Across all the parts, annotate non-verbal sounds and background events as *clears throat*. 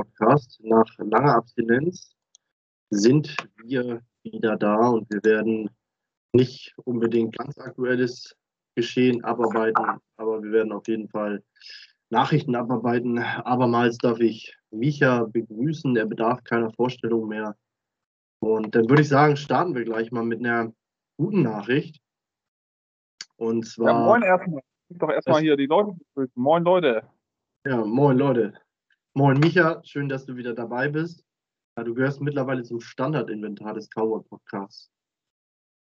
Podcast. Nach langer Abstinenz sind wir wieder da und wir werden nicht unbedingt ganz aktuelles Geschehen abarbeiten, aber wir werden auf jeden Fall Nachrichten abarbeiten. Abermals darf ich Micha begrüßen. Er bedarf keiner Vorstellung mehr. Und dann würde ich sagen, starten wir gleich mal mit einer guten Nachricht. Und zwar. Ja, moin erstmal. Doch erstmal hier die Leute begrüßen. Moin Leute. Ja, moin Leute. Moin Micha, schön, dass du wieder dabei bist. Ja, du gehörst mittlerweile zum Standardinventar des Cowboy Podcasts.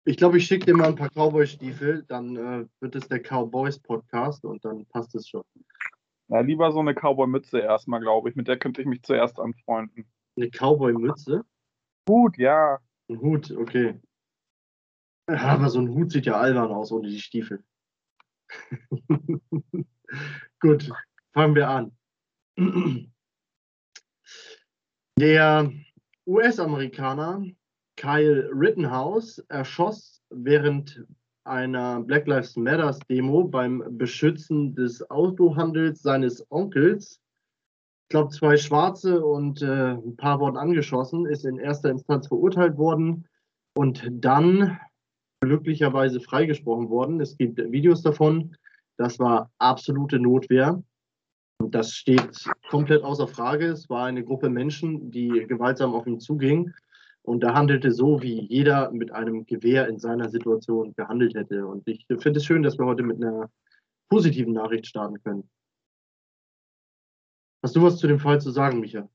Ich glaube, ich schicke dir mal ein paar Cowboy-Stiefel, dann äh, wird es der Cowboys Podcast und dann passt es schon. Ja, lieber so eine Cowboy-Mütze erstmal, glaube ich. Mit der könnte ich mich zuerst anfreunden. Eine Cowboy-Mütze? Hut, ja. Ein Hut, okay. Ja, aber so ein Hut sieht ja albern aus ohne die Stiefel. *laughs* Gut, fangen wir an. Der US-Amerikaner Kyle Rittenhouse erschoss während einer Black Lives Matter Demo beim Beschützen des Autohandels seines Onkels. Ich glaube, zwei Schwarze und äh, ein paar wurden angeschossen, ist in erster Instanz verurteilt worden und dann glücklicherweise freigesprochen worden. Es gibt Videos davon. Das war absolute Notwehr. Das steht komplett außer Frage. Es war eine Gruppe Menschen, die gewaltsam auf ihn zuging und er handelte so, wie jeder mit einem Gewehr in seiner Situation gehandelt hätte. Und ich finde es schön, dass wir heute mit einer positiven Nachricht starten können. Hast du was zu dem Fall zu sagen, Micha?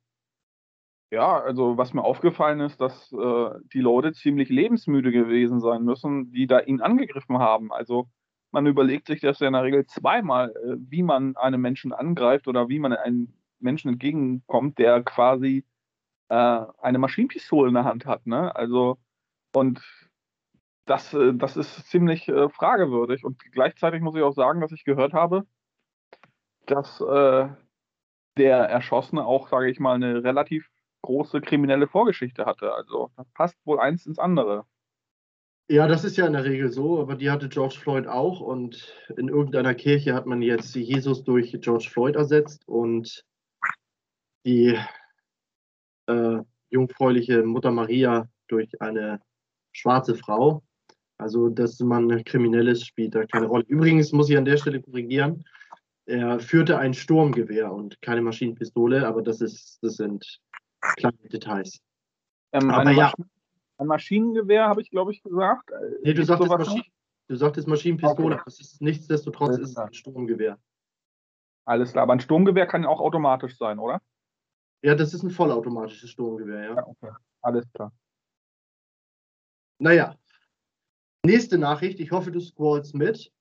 Ja, also was mir aufgefallen ist, dass äh, die Leute ziemlich lebensmüde gewesen sein müssen, die da ihn angegriffen haben. Also man überlegt sich das ja in der Regel zweimal, äh, wie man einen Menschen angreift oder wie man einem Menschen entgegenkommt, der quasi äh, eine Maschinenpistole in der Hand hat. Ne? Also, und das, äh, das ist ziemlich äh, fragewürdig. Und gleichzeitig muss ich auch sagen, dass ich gehört habe, dass äh, der Erschossene auch, sage ich mal, eine relativ große kriminelle Vorgeschichte hatte. Also das passt wohl eins ins andere. Ja, das ist ja in der Regel so, aber die hatte George Floyd auch und in irgendeiner Kirche hat man jetzt Jesus durch George Floyd ersetzt und die äh, jungfräuliche Mutter Maria durch eine schwarze Frau. Also, dass man kriminell ist, spielt da keine Rolle. Übrigens muss ich an der Stelle korrigieren. Er führte ein Sturmgewehr und keine Maschinenpistole, aber das, ist, das sind kleine Details. Ähm, aber ja. Maschinen ein Maschinengewehr, habe ich, glaube ich, gesagt. Nee, du sagtest, Maschinen, du sagtest Maschinenpistole. Okay. Das ist nichtsdestotrotz ist ein Sturmgewehr. Alles klar, aber ein Sturmgewehr kann auch automatisch sein, oder? Ja, das ist ein vollautomatisches Sturmgewehr, ja. ja okay. Alles klar. Naja. Nächste Nachricht. Ich hoffe, du scrollst mit.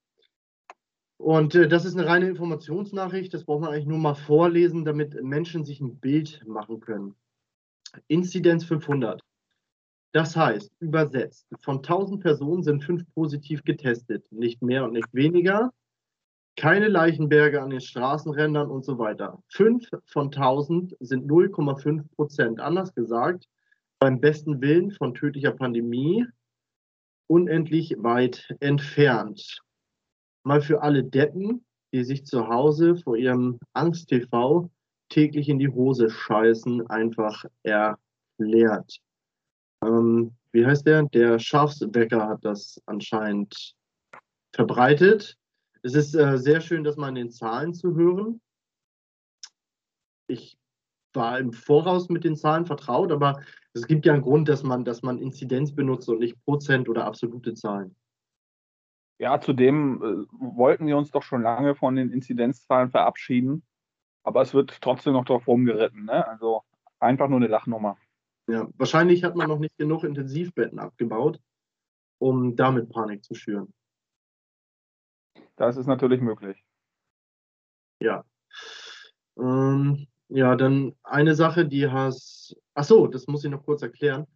Und äh, das ist eine reine Informationsnachricht. Das braucht man eigentlich nur mal vorlesen, damit Menschen sich ein Bild machen können. Inzidenz 500. Das heißt, übersetzt, von 1000 Personen sind fünf positiv getestet, nicht mehr und nicht weniger. Keine Leichenberge an den Straßenrändern und so weiter. Fünf von 1000 sind 0,5 Prozent. Anders gesagt, beim besten Willen von tödlicher Pandemie unendlich weit entfernt. Mal für alle Deppen, die sich zu Hause vor ihrem Angst-TV täglich in die Hose scheißen, einfach erklärt. Ähm, wie heißt der? Der Schafsbäcker hat das anscheinend verbreitet. Es ist äh, sehr schön, das mal in den Zahlen zu hören. Ich war im Voraus mit den Zahlen vertraut, aber es gibt ja einen Grund, dass man, dass man Inzidenz benutzt und nicht Prozent oder absolute Zahlen. Ja, zudem äh, wollten wir uns doch schon lange von den Inzidenzzahlen verabschieden, aber es wird trotzdem noch drauf rumgeritten. Ne? Also einfach nur eine Lachnummer. Ja, wahrscheinlich hat man noch nicht genug Intensivbetten abgebaut, um damit Panik zu schüren. Das ist natürlich möglich. Ja. Ähm, ja, dann eine Sache, die hast. Ach so, das muss ich noch kurz erklären.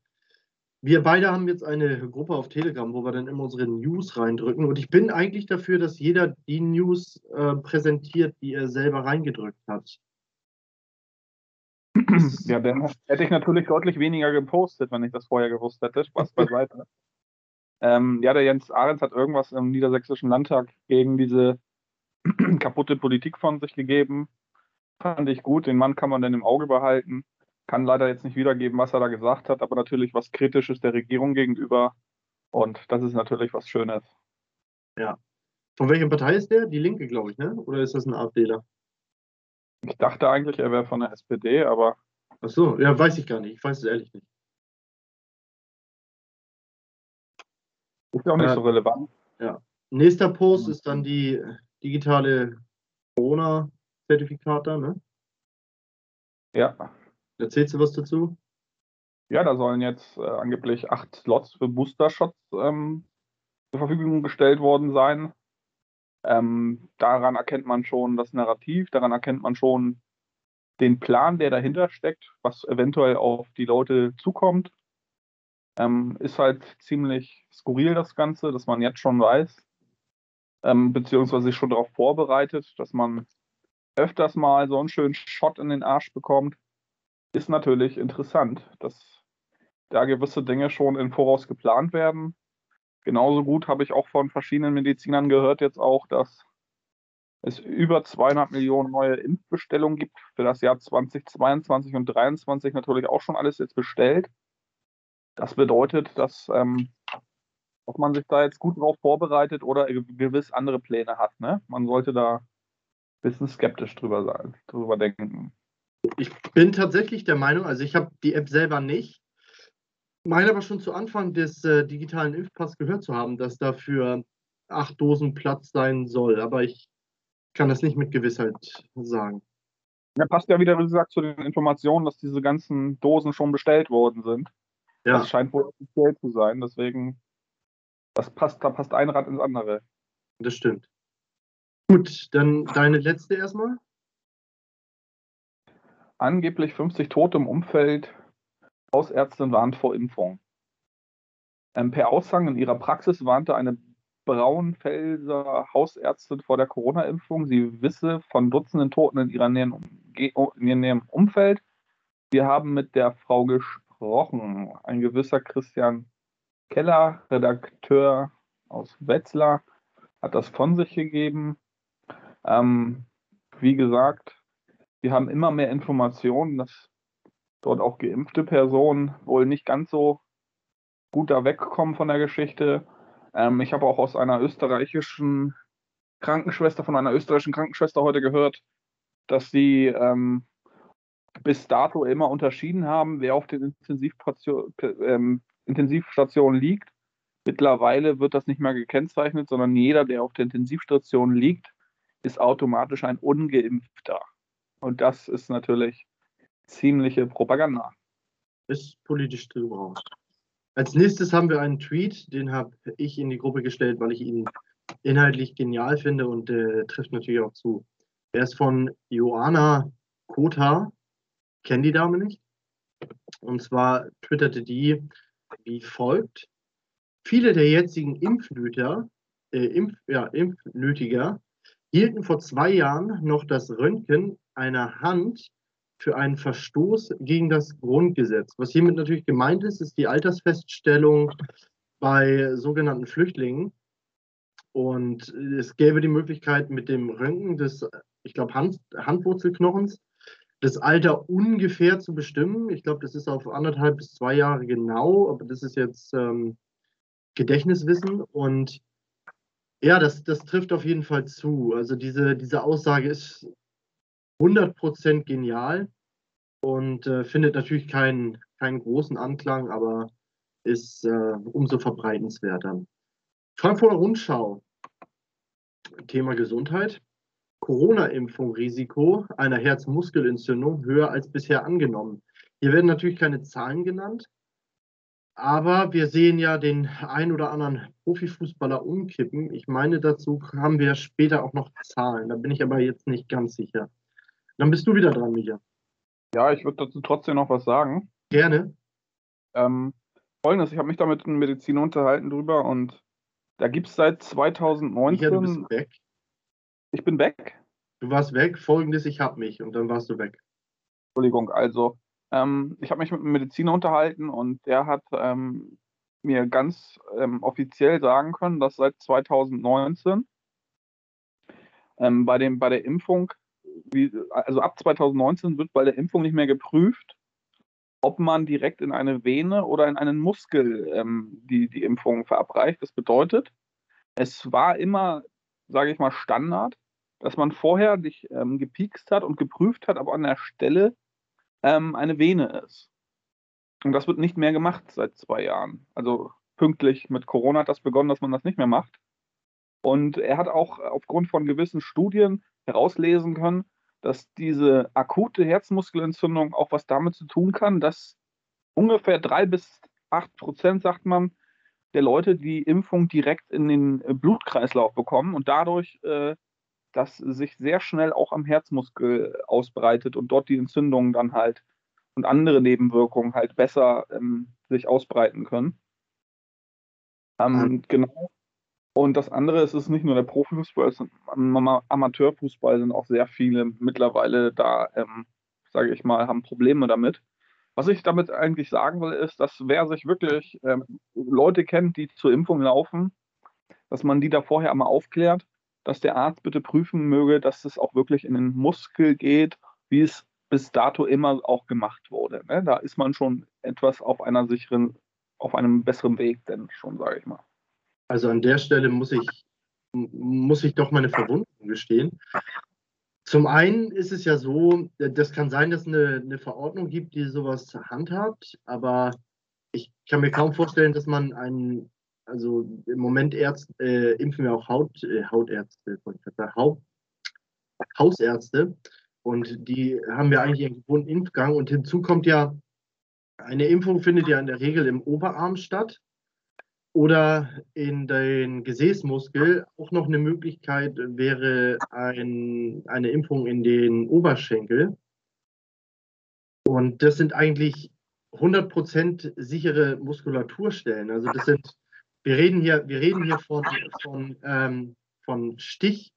Wir beide haben jetzt eine Gruppe auf Telegram, wo wir dann immer unsere News reindrücken. Und ich bin eigentlich dafür, dass jeder die News äh, präsentiert, die er selber reingedrückt hat. *clears throat* Ja, dann hätte ich natürlich deutlich weniger gepostet, wenn ich das vorher gewusst hätte. Spaß beiseite. *clears throat* ähm, ja, der Jens Ahrens hat irgendwas im Niedersächsischen Landtag gegen diese *clears throat* kaputte Politik von sich gegeben. fand ich gut. Den Mann kann man dann im Auge behalten. Kann leider jetzt nicht wiedergeben, was er da gesagt hat, aber natürlich was Kritisches der Regierung gegenüber. Und das ist natürlich was Schönes. Ja. Von welcher Partei ist der? Die Linke, glaube ich, ne? Oder ist das ein AfDler? Ich dachte eigentlich, er wäre von der SPD, aber. Ach so, ja, weiß ich gar nicht. Ich weiß es ehrlich nicht. Ist auch nicht Äh, so relevant. Ja. Nächster Post ist dann die digitale Corona-Zertifikate, ne? Ja. Erzählst du was dazu? Ja, da sollen jetzt äh, angeblich acht Slots für Booster-Shots ähm, zur Verfügung gestellt worden sein. Ähm, daran erkennt man schon das Narrativ, daran erkennt man schon den Plan, der dahinter steckt, was eventuell auf die Leute zukommt. Ähm, ist halt ziemlich skurril das Ganze, dass man jetzt schon weiß, ähm, beziehungsweise sich schon darauf vorbereitet, dass man öfters mal so einen schönen Shot in den Arsch bekommt. Ist natürlich interessant, dass da gewisse Dinge schon im Voraus geplant werden. Genauso gut habe ich auch von verschiedenen Medizinern gehört jetzt auch, dass es über 200 Millionen neue Impfbestellungen gibt für das Jahr 2022 und 2023 natürlich auch schon alles jetzt bestellt. Das bedeutet, dass, ähm, dass man sich da jetzt gut darauf vorbereitet oder gewiss andere Pläne hat. Ne? Man sollte da ein bisschen skeptisch drüber sein, drüber denken. Ich bin tatsächlich der Meinung, also ich habe die App selber nicht, meine aber schon zu Anfang des äh, digitalen Impfpass gehört zu haben, dass dafür acht Dosen Platz sein soll. Aber ich kann das nicht mit Gewissheit sagen. Ja, passt ja wieder, wie gesagt, zu den Informationen, dass diese ganzen Dosen schon bestellt worden sind. Ja, Das scheint wohl offiziell zu sein, deswegen, das passt, da passt ein Rad ins andere. das stimmt. Gut, dann deine letzte erstmal. Angeblich 50 Tote im Umfeld. Hausärztin warnt vor Impfung. Ähm, per Aussagen in ihrer Praxis warnte eine Braunfelser Hausärztin vor der Corona-Impfung. Sie wisse von Dutzenden Toten Umge- in ihrem näheren Umfeld. Wir haben mit der Frau gesprochen. Ein gewisser Christian Keller, Redakteur aus Wetzlar, hat das von sich gegeben. Ähm, wie gesagt, wir haben immer mehr Informationen, dass dort auch geimpfte Personen wohl nicht ganz so gut da wegkommen von der Geschichte. Ähm, ich habe auch aus einer österreichischen Krankenschwester, von einer österreichischen Krankenschwester heute gehört, dass sie ähm, bis dato immer unterschieden haben, wer auf den ähm, Intensivstationen liegt. Mittlerweile wird das nicht mehr gekennzeichnet, sondern jeder, der auf der Intensivstation liegt, ist automatisch ein Ungeimpfter. Und das ist natürlich ziemliche Propaganda. Ist politisch drüber. Als nächstes haben wir einen Tweet, den habe ich in die Gruppe gestellt, weil ich ihn inhaltlich genial finde und äh, trifft natürlich auch zu. Er ist von Joanna Kota, kennt die Dame nicht. Und zwar twitterte die wie folgt. Viele der jetzigen Impfnöter, äh, Impf, ja, Impfnötiger hielten vor zwei Jahren noch das Röntgen einer Hand für einen Verstoß gegen das Grundgesetz. Was hiermit natürlich gemeint ist, ist die Altersfeststellung bei sogenannten Flüchtlingen. Und es gäbe die Möglichkeit, mit dem Röntgen des, ich glaube, Hand, Handwurzelknochens das Alter ungefähr zu bestimmen. Ich glaube, das ist auf anderthalb bis zwei Jahre genau, aber das ist jetzt ähm, Gedächtniswissen. Und ja, das, das trifft auf jeden Fall zu. Also diese, diese Aussage ist 100% genial und äh, findet natürlich keinen, keinen großen Anklang, aber ist äh, umso verbreitenswerter. Frankfurter Rundschau, Thema Gesundheit. Corona-Impfung Risiko einer Herzmuskelentzündung höher als bisher angenommen. Hier werden natürlich keine Zahlen genannt, aber wir sehen ja den ein oder anderen Profifußballer umkippen. Ich meine, dazu haben wir später auch noch Zahlen. Da bin ich aber jetzt nicht ganz sicher. Dann bist du wieder dran, Micha. Ja, ich würde dazu trotzdem noch was sagen. Gerne. Ähm, Folgendes, ich habe mich da mit einem Mediziner unterhalten drüber und da gibt es seit 2019. Micha, du bist weg. Ich bin weg. Du warst weg. Folgendes, ich hab mich und dann warst du weg. Entschuldigung, also ähm, ich habe mich mit einem Mediziner unterhalten und der hat ähm, mir ganz ähm, offiziell sagen können, dass seit 2019 ähm, bei, dem, bei der Impfung wie, also ab 2019 wird bei der Impfung nicht mehr geprüft, ob man direkt in eine Vene oder in einen Muskel ähm, die, die Impfung verabreicht. Das bedeutet, es war immer, sage ich mal, Standard, dass man vorher dich ähm, gepiekst hat und geprüft hat, ob an der Stelle ähm, eine Vene ist. Und das wird nicht mehr gemacht seit zwei Jahren. Also pünktlich mit Corona hat das begonnen, dass man das nicht mehr macht. Und er hat auch aufgrund von gewissen Studien herauslesen können, dass diese akute Herzmuskelentzündung auch was damit zu tun kann, dass ungefähr drei bis acht Prozent, sagt man, der Leute die Impfung direkt in den Blutkreislauf bekommen und dadurch äh, das sich sehr schnell auch am Herzmuskel ausbreitet und dort die Entzündungen dann halt und andere Nebenwirkungen halt besser ähm, sich ausbreiten können. Ähm, mhm. Genau. Und das andere ist, es ist nicht nur der Profifußball, es ist am Amateurfußball sind auch sehr viele mittlerweile da, ähm, sage ich mal, haben Probleme damit. Was ich damit eigentlich sagen will, ist, dass wer sich wirklich ähm, Leute kennt, die zur Impfung laufen, dass man die da vorher einmal aufklärt, dass der Arzt bitte prüfen möge, dass es auch wirklich in den Muskel geht, wie es bis dato immer auch gemacht wurde. Ne? Da ist man schon etwas auf einer sicheren, auf einem besseren Weg, denn schon, sage ich mal. Also an der Stelle muss ich, muss ich doch meine Verwunderung gestehen. Zum einen ist es ja so, das kann sein, dass es eine, eine Verordnung gibt, die sowas handhabt, aber ich kann mir kaum vorstellen, dass man einen, also im Moment Ärzte, äh, impfen wir auch Haut, äh, Hautärzte, Haut, Hausärzte. Und die haben ja eigentlich einen gewohnten Impfgang. Und hinzu kommt ja, eine Impfung findet ja in der Regel im Oberarm statt oder in den Gesäßmuskel. Auch noch eine Möglichkeit wäre ein, eine Impfung in den Oberschenkel. Und das sind eigentlich 100% sichere Muskulaturstellen. Also das sind, wir reden hier, wir reden hier von, von, ähm, von Stich,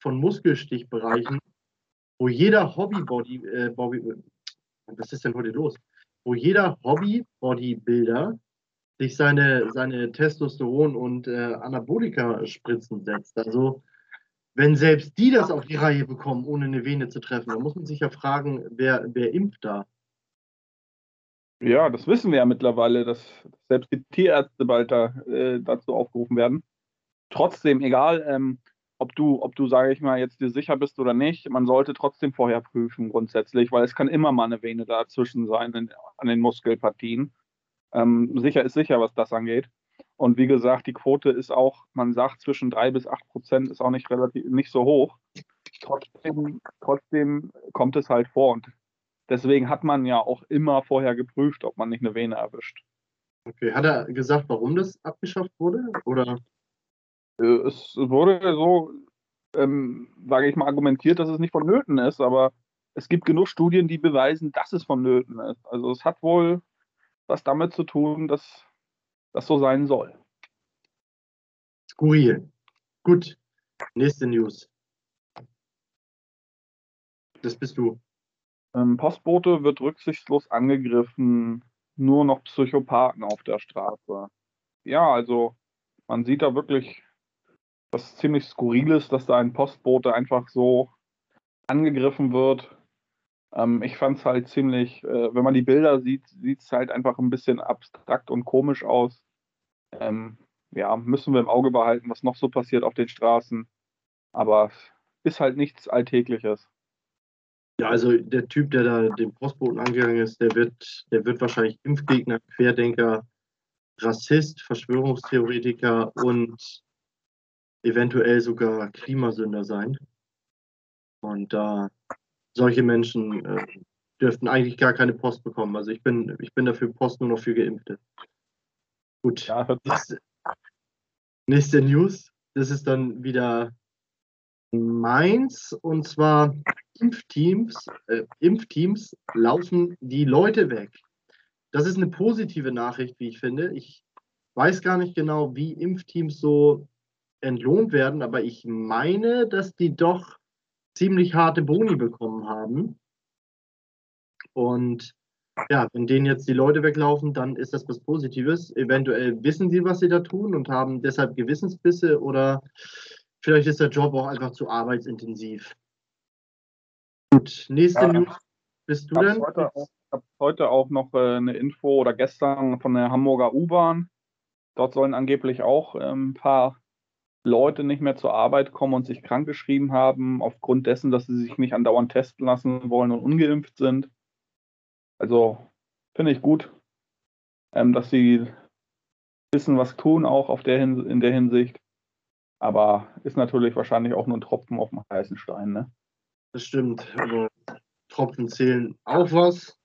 von Muskelstichbereichen, wo jeder Hobbybody, äh, Bobby, was ist denn heute los? Wo jeder Hobby-Bodybuilder sich seine, seine Testosteron- und äh, Anabolika-Spritzen setzt. Also wenn selbst die das auf die Reihe bekommen, ohne eine Vene zu treffen, dann muss man sich ja fragen, wer, wer impft da? Ja, das wissen wir ja mittlerweile, dass selbst die Tierärzte bald da, äh, dazu aufgerufen werden. Trotzdem, egal, ähm, ob du, ob du, sage ich mal, jetzt dir sicher bist oder nicht, man sollte trotzdem vorher prüfen grundsätzlich, weil es kann immer mal eine Vene dazwischen sein in, an den Muskelpartien. Ähm, sicher ist sicher, was das angeht. Und wie gesagt, die Quote ist auch, man sagt, zwischen drei bis acht Prozent ist auch nicht relativ nicht so hoch. Trotzdem, trotzdem kommt es halt vor. Und deswegen hat man ja auch immer vorher geprüft, ob man nicht eine Vene erwischt. Okay, hat er gesagt, warum das abgeschafft wurde? Oder? Äh, es wurde so, ähm, sage ich mal, argumentiert, dass es nicht vonnöten ist, aber es gibt genug Studien, die beweisen, dass es vonnöten ist. Also es hat wohl was damit zu tun, dass das so sein soll. Skurril. Gut. Nächste News. Das bist du. Ähm, Postbote wird rücksichtslos angegriffen, nur noch Psychopathen auf der Straße. Ja, also man sieht da wirklich was ziemlich skurril ist, dass da ein Postbote einfach so angegriffen wird. Ähm, ich fand es halt ziemlich, äh, wenn man die Bilder sieht, sieht es halt einfach ein bisschen abstrakt und komisch aus. Ähm, ja, müssen wir im Auge behalten, was noch so passiert auf den Straßen. Aber ist halt nichts Alltägliches. Ja, also der Typ, der da dem Postboten angegangen ist, der wird, der wird wahrscheinlich Impfgegner, Querdenker, Rassist, Verschwörungstheoretiker und eventuell sogar Klimasünder sein. Und da solche Menschen äh, dürften eigentlich gar keine Post bekommen. Also ich bin, ich bin dafür Post nur noch für Geimpfte. Gut. Ja, nächste, nächste News. Das ist dann wieder meins. Und zwar Impfteams, äh, Impfteams laufen die Leute weg. Das ist eine positive Nachricht, wie ich finde. Ich weiß gar nicht genau, wie Impfteams so entlohnt werden, aber ich meine, dass die doch ziemlich harte Boni bekommen haben. Und ja, wenn denen jetzt die Leute weglaufen, dann ist das was Positives. Eventuell wissen sie, was sie da tun und haben deshalb Gewissensbisse oder vielleicht ist der Job auch einfach zu arbeitsintensiv. Gut, nächste ja, News bist du denn? Heute ich habe heute auch noch äh, eine Info oder gestern von der Hamburger U-Bahn. Dort sollen angeblich auch äh, ein paar Leute nicht mehr zur Arbeit kommen und sich krankgeschrieben haben, aufgrund dessen, dass sie sich nicht andauernd testen lassen wollen und ungeimpft sind. Also finde ich gut, ähm, dass sie wissen, was tun, auch auf der in der Hinsicht. Aber ist natürlich wahrscheinlich auch nur ein Tropfen auf dem heißen Stein, ne? Das stimmt. Aber Tropfen zählen auch was.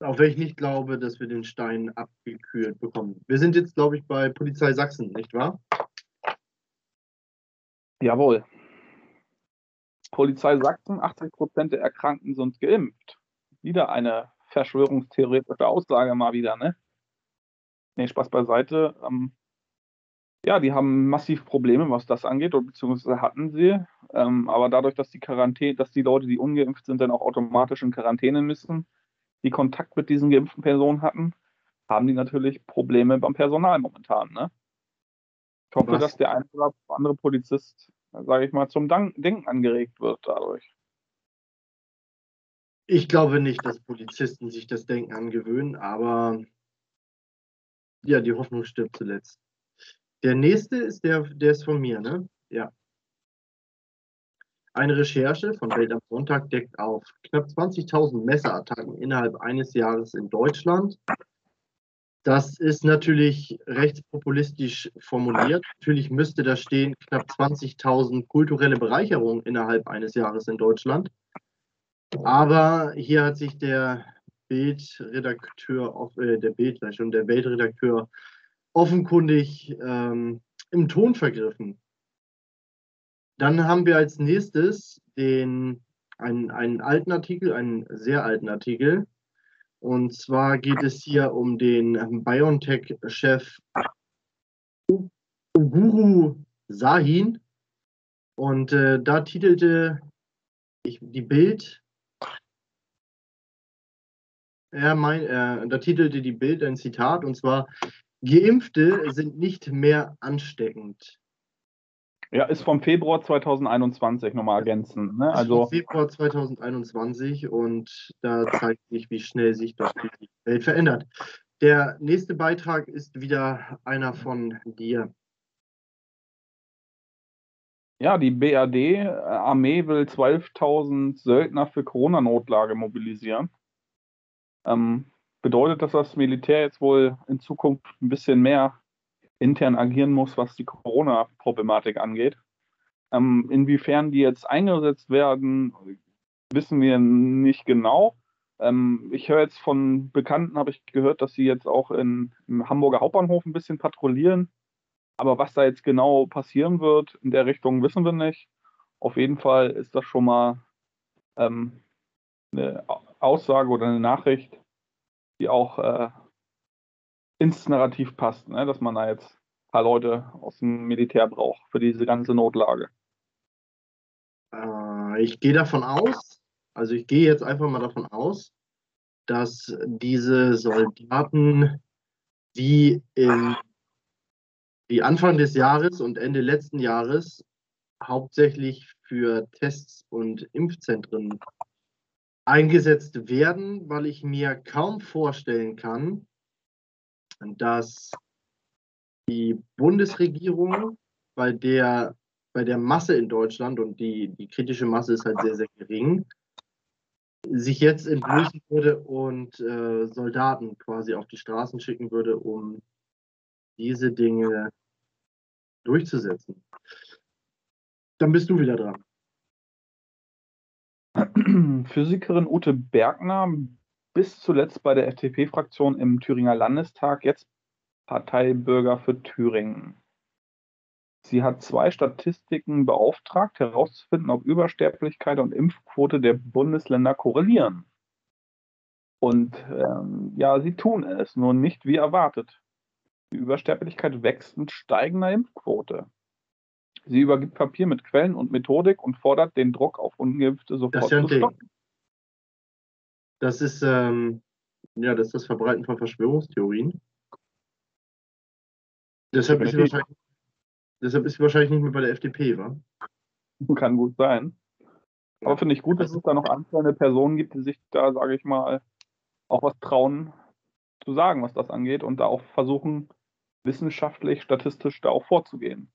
Auch wenn ich nicht glaube, dass wir den Stein abgekühlt bekommen. Wir sind jetzt, glaube ich, bei Polizei Sachsen, nicht wahr? Jawohl. Polizei Sachsen, 80 Prozent der Erkrankten sind geimpft. Wieder eine verschwörungstheoretische Aussage mal wieder, ne? Nee, Spaß beiseite. Ähm, ja, die haben massiv Probleme, was das angeht, beziehungsweise hatten sie. Ähm, aber dadurch, dass die Quarantäne, dass die Leute, die ungeimpft sind, dann auch automatisch in Quarantäne müssen, die Kontakt mit diesen geimpften Personen hatten, haben die natürlich Probleme beim Personal momentan. Ne? Ich hoffe, was? dass der eine oder andere Polizist, sage ich mal, zum Denken angeregt wird dadurch. Ich glaube nicht, dass Polizisten sich das Denken angewöhnen, aber ja, die Hoffnung stirbt zuletzt. Der nächste ist der, der ist von mir, ne? Ja. Eine Recherche von Welt am Sonntag deckt auf knapp 20.000 Messerattacken innerhalb eines Jahres in Deutschland. Das ist natürlich rechtspopulistisch formuliert. Natürlich müsste da stehen knapp 20.000 kulturelle Bereicherungen innerhalb eines Jahres in Deutschland. Aber hier hat sich der Bildredakteur, äh, der Bild, schon der Weltredakteur offenkundig ähm, im Ton vergriffen. Dann haben wir als nächstes den, einen, einen alten Artikel, einen sehr alten Artikel. Und zwar geht es hier um den BioNTech-Chef Uguru Sahin. Und äh, da titelte ich, die Bild, er mein, äh, da titelte die Bild ein Zitat und zwar Geimpfte sind nicht mehr ansteckend. Ja, ist vom Februar 2021 nochmal ergänzen. Ne? Also Februar 2021 und da zeigt sich, wie schnell sich doch die Welt verändert. Der nächste Beitrag ist wieder einer von dir. Ja, die BRD-Armee äh, will 12.000 Söldner für Corona-Notlage mobilisieren. Ähm, bedeutet das, dass das Militär jetzt wohl in Zukunft ein bisschen mehr intern agieren muss, was die Corona-Problematik angeht. Ähm, inwiefern die jetzt eingesetzt werden, wissen wir nicht genau. Ähm, ich höre jetzt von Bekannten, habe ich gehört, dass sie jetzt auch in, im Hamburger Hauptbahnhof ein bisschen patrouillieren. Aber was da jetzt genau passieren wird in der Richtung, wissen wir nicht. Auf jeden Fall ist das schon mal ähm, eine Aussage oder eine Nachricht, die auch äh, ins Narrativ passt, ne? dass man da jetzt ein paar Leute aus dem Militär braucht für diese ganze Notlage. Äh, ich gehe davon aus, also ich gehe jetzt einfach mal davon aus, dass diese Soldaten, die, in, die Anfang des Jahres und Ende letzten Jahres hauptsächlich für Tests und Impfzentren eingesetzt werden, weil ich mir kaum vorstellen kann, dass die Bundesregierung bei der, bei der Masse in Deutschland und die, die kritische Masse ist halt sehr, sehr gering, sich jetzt entblößen würde und äh, Soldaten quasi auf die Straßen schicken würde, um diese Dinge durchzusetzen. Dann bist du wieder dran. Physikerin Ute Bergner, bis zuletzt bei der FDP-Fraktion im Thüringer Landestag, jetzt Parteibürger für Thüringen. Sie hat zwei Statistiken beauftragt, herauszufinden, ob Übersterblichkeit und Impfquote der Bundesländer korrelieren. Und ähm, ja, sie tun es, nur nicht wie erwartet. Die Übersterblichkeit wächst mit steigender Impfquote. Sie übergibt Papier mit Quellen und Methodik und fordert den Druck auf Ungeimpfte sofort zu stoppen. Das ist, ähm, ja, das ist das Verbreiten von Verschwörungstheorien. Deshalb ist, sie wahrscheinlich, deshalb ist sie wahrscheinlich nicht mehr bei der FDP, wa? Kann gut sein. Aber finde ich gut, dass es da noch einzelne Personen gibt, die sich da, sage ich mal, auch was trauen zu sagen, was das angeht und da auch versuchen, wissenschaftlich, statistisch da auch vorzugehen.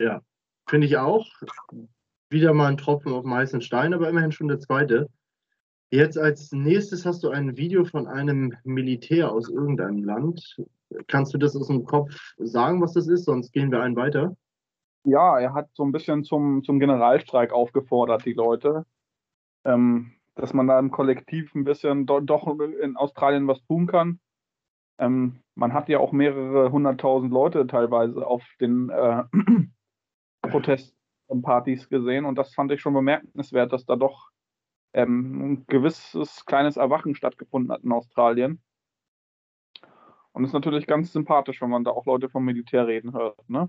Ja, finde ich auch. Wieder mal ein Tropfen auf dem heißen Stein, aber immerhin schon der zweite. Jetzt als nächstes hast du ein Video von einem Militär aus irgendeinem Land. Kannst du das aus dem Kopf sagen, was das ist? Sonst gehen wir einen weiter. Ja, er hat so ein bisschen zum, zum Generalstreik aufgefordert, die Leute. Ähm, dass man da im Kollektiv ein bisschen do, doch in Australien was tun kann. Ähm, man hat ja auch mehrere hunderttausend Leute teilweise auf den äh, *clears throat* Protestpartys gesehen und das fand ich schon bemerkenswert, dass da doch ähm, ein gewisses kleines Erwachen stattgefunden hat in Australien. Und ist natürlich ganz sympathisch, wenn man da auch Leute vom Militär reden hört. Ne?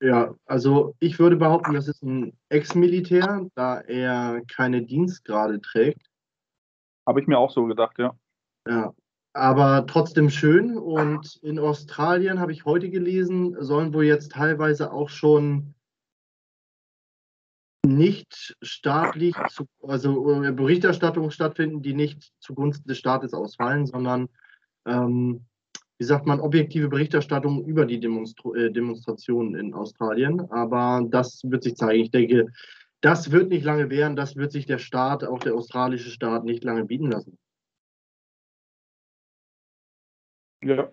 Ja, also ich würde behaupten, das ist ein Ex-Militär, da er keine Dienstgrade trägt. Habe ich mir auch so gedacht, ja. Ja, aber trotzdem schön. Und in Australien habe ich heute gelesen, sollen wohl jetzt teilweise auch schon nicht staatlich, zu, also äh, Berichterstattungen stattfinden, die nicht zugunsten des Staates ausfallen, sondern ähm, wie sagt man, objektive Berichterstattung über die Demonstru äh, Demonstrationen in Australien. Aber das wird sich zeigen. Ich denke, das wird nicht lange währen. Das wird sich der Staat, auch der australische Staat, nicht lange bieten lassen. Ja.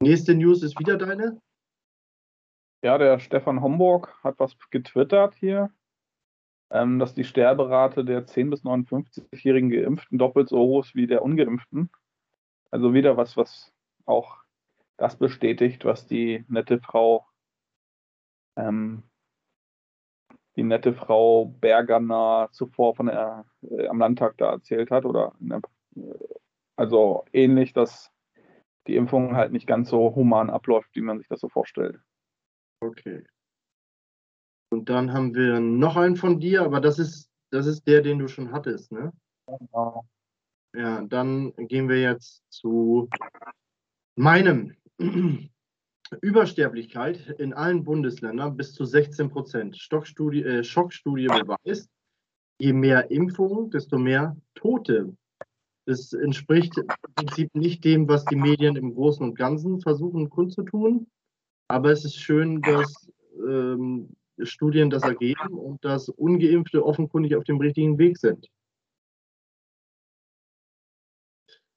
Nächste News ist wieder deine. Ja, der Stefan Homburg hat was getwittert hier, ähm, dass die Sterberate der 10- bis 59-jährigen Geimpften doppelt so hoch ist wie der Ungeimpften. Also wieder was, was auch das bestätigt, was die nette Frau, ähm, die nette Frau Bergerner zuvor von der, äh, am Landtag da erzählt hat. Oder der, also ähnlich, dass die Impfung halt nicht ganz so human abläuft, wie man sich das so vorstellt. Okay. Und dann haben wir noch einen von dir, aber das ist, das ist der, den du schon hattest, ne? Genau. Ja, dann gehen wir jetzt zu meinem. *clears throat* Übersterblichkeit in allen Bundesländern bis zu 16 Prozent. Äh, Schockstudie beweist, je mehr Impfungen, desto mehr Tote. Das entspricht im Prinzip nicht dem, was die Medien im Großen und Ganzen versuchen kundzutun. Aber es ist schön, dass ähm, Studien das ergeben und dass Ungeimpfte offenkundig auf dem richtigen Weg sind.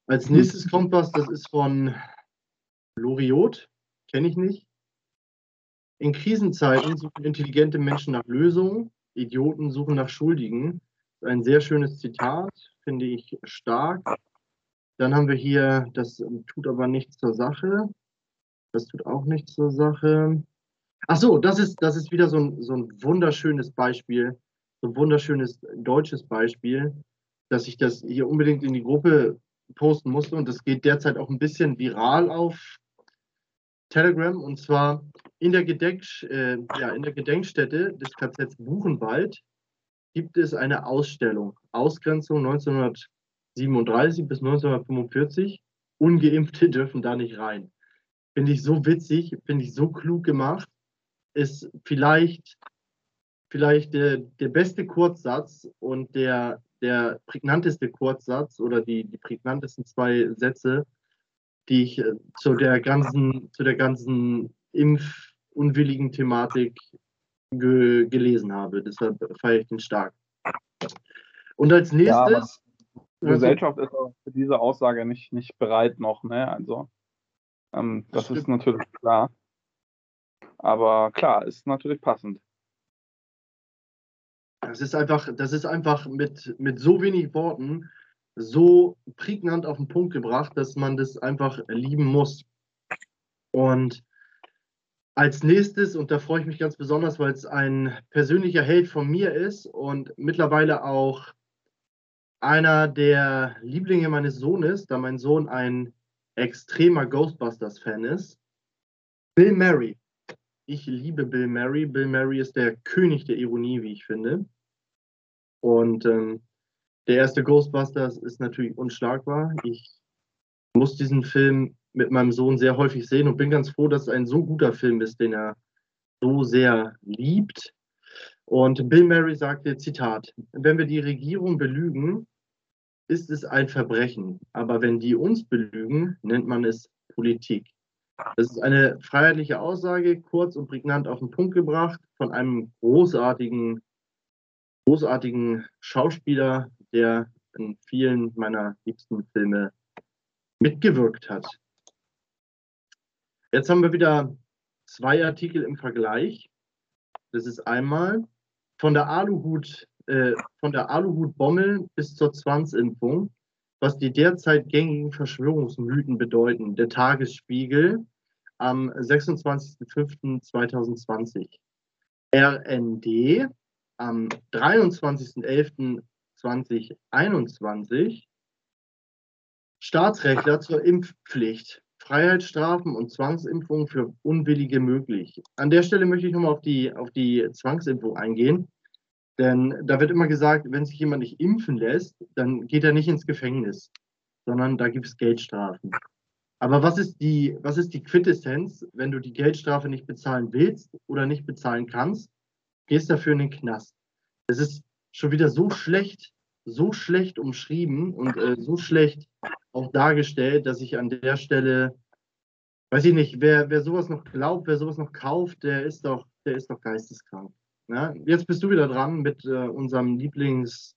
Als nächstes kommt was, das ist von Loriot, kenne ich nicht. In Krisenzeiten suchen intelligente Menschen nach Lösungen, Idioten suchen nach Schuldigen. Ein sehr schönes Zitat, finde ich stark. Dann haben wir hier, das tut aber nichts zur Sache. Das tut auch nichts zur Sache. Ach so, das ist, das ist wieder so ein, so ein wunderschönes Beispiel, so ein wunderschönes deutsches Beispiel, dass ich das hier unbedingt in die Gruppe posten musste. Und das geht derzeit auch ein bisschen viral auf Telegram. Und zwar in der, Gedenk, äh, ja, in der Gedenkstätte des KZ Buchenwald gibt es eine Ausstellung. Ausgrenzung 1937 bis 1945. Ungeimpfte *laughs* dürfen da nicht rein. Finde ich so witzig, finde ich so klug gemacht. Ist vielleicht, vielleicht der, der beste Kurzsatz und der der prägnanteste Kurzsatz oder die, die prägnantesten zwei Sätze, die ich äh, zu der ganzen, zu der ganzen impfunwilligen Thematik ge, gelesen habe. Deshalb feiere ich den stark. Und als nächstes. Ja, die Gesellschaft ist für diese Aussage nicht, nicht bereit noch, ne? Also ähm, das, das ist natürlich klar. Aber klar, ist natürlich passend. Das ist einfach, das ist einfach mit, mit so wenig Worten so prägnant auf den Punkt gebracht, dass man das einfach lieben muss. Und als nächstes, und da freue ich mich ganz besonders, weil es ein persönlicher Held von mir ist und mittlerweile auch einer der Lieblinge meines Sohnes, da mein Sohn ein extremer Ghostbusters-Fan ist. Bill Murray. Ich liebe Bill Murray. Bill Murray ist der König der Ironie, wie ich finde. Und ähm, der erste Ghostbusters ist natürlich unschlagbar. Ich muss diesen Film mit meinem Sohn sehr häufig sehen und bin ganz froh, dass es ein so guter Film ist, den er so sehr liebt. Und Bill Murray sagte, Zitat, wenn wir die Regierung belügen, ist es ein Verbrechen. Aber wenn die uns belügen, nennt man es Politik. Das ist eine freiheitliche Aussage, kurz und prägnant auf den Punkt gebracht, von einem großartigen, großartigen Schauspieler, der in vielen meiner liebsten Filme mitgewirkt hat. Jetzt haben wir wieder zwei Artikel im Vergleich. Das ist einmal von der Aluhut, äh, von der Aluhutbommel bis zur Zwangsimpfung, was die derzeit gängigen Verschwörungsmythen bedeuten. Der Tagesspiegel am 26.05.2020. RND am 23.11.2021. Staatsrechtler zur Impfpflicht. Freiheitsstrafen und Zwangsimpfungen für Unwillige möglich. An der Stelle möchte ich nochmal auf die, auf die Zwangsimpfung eingehen. Denn da wird immer gesagt, wenn sich jemand nicht impfen lässt, dann geht er nicht ins Gefängnis, sondern da gibt es Geldstrafen. Aber was ist, die, was ist die Quintessenz, wenn du die Geldstrafe nicht bezahlen willst oder nicht bezahlen kannst, gehst dafür in den Knast. Es ist schon wieder so schlecht, so schlecht umschrieben und äh, so schlecht auch dargestellt, dass ich an der Stelle, weiß ich nicht, wer, wer sowas noch glaubt, wer sowas noch kauft, der ist doch, der ist doch geisteskrank. Ja? Jetzt bist du wieder dran mit äh, unserem Lieblings,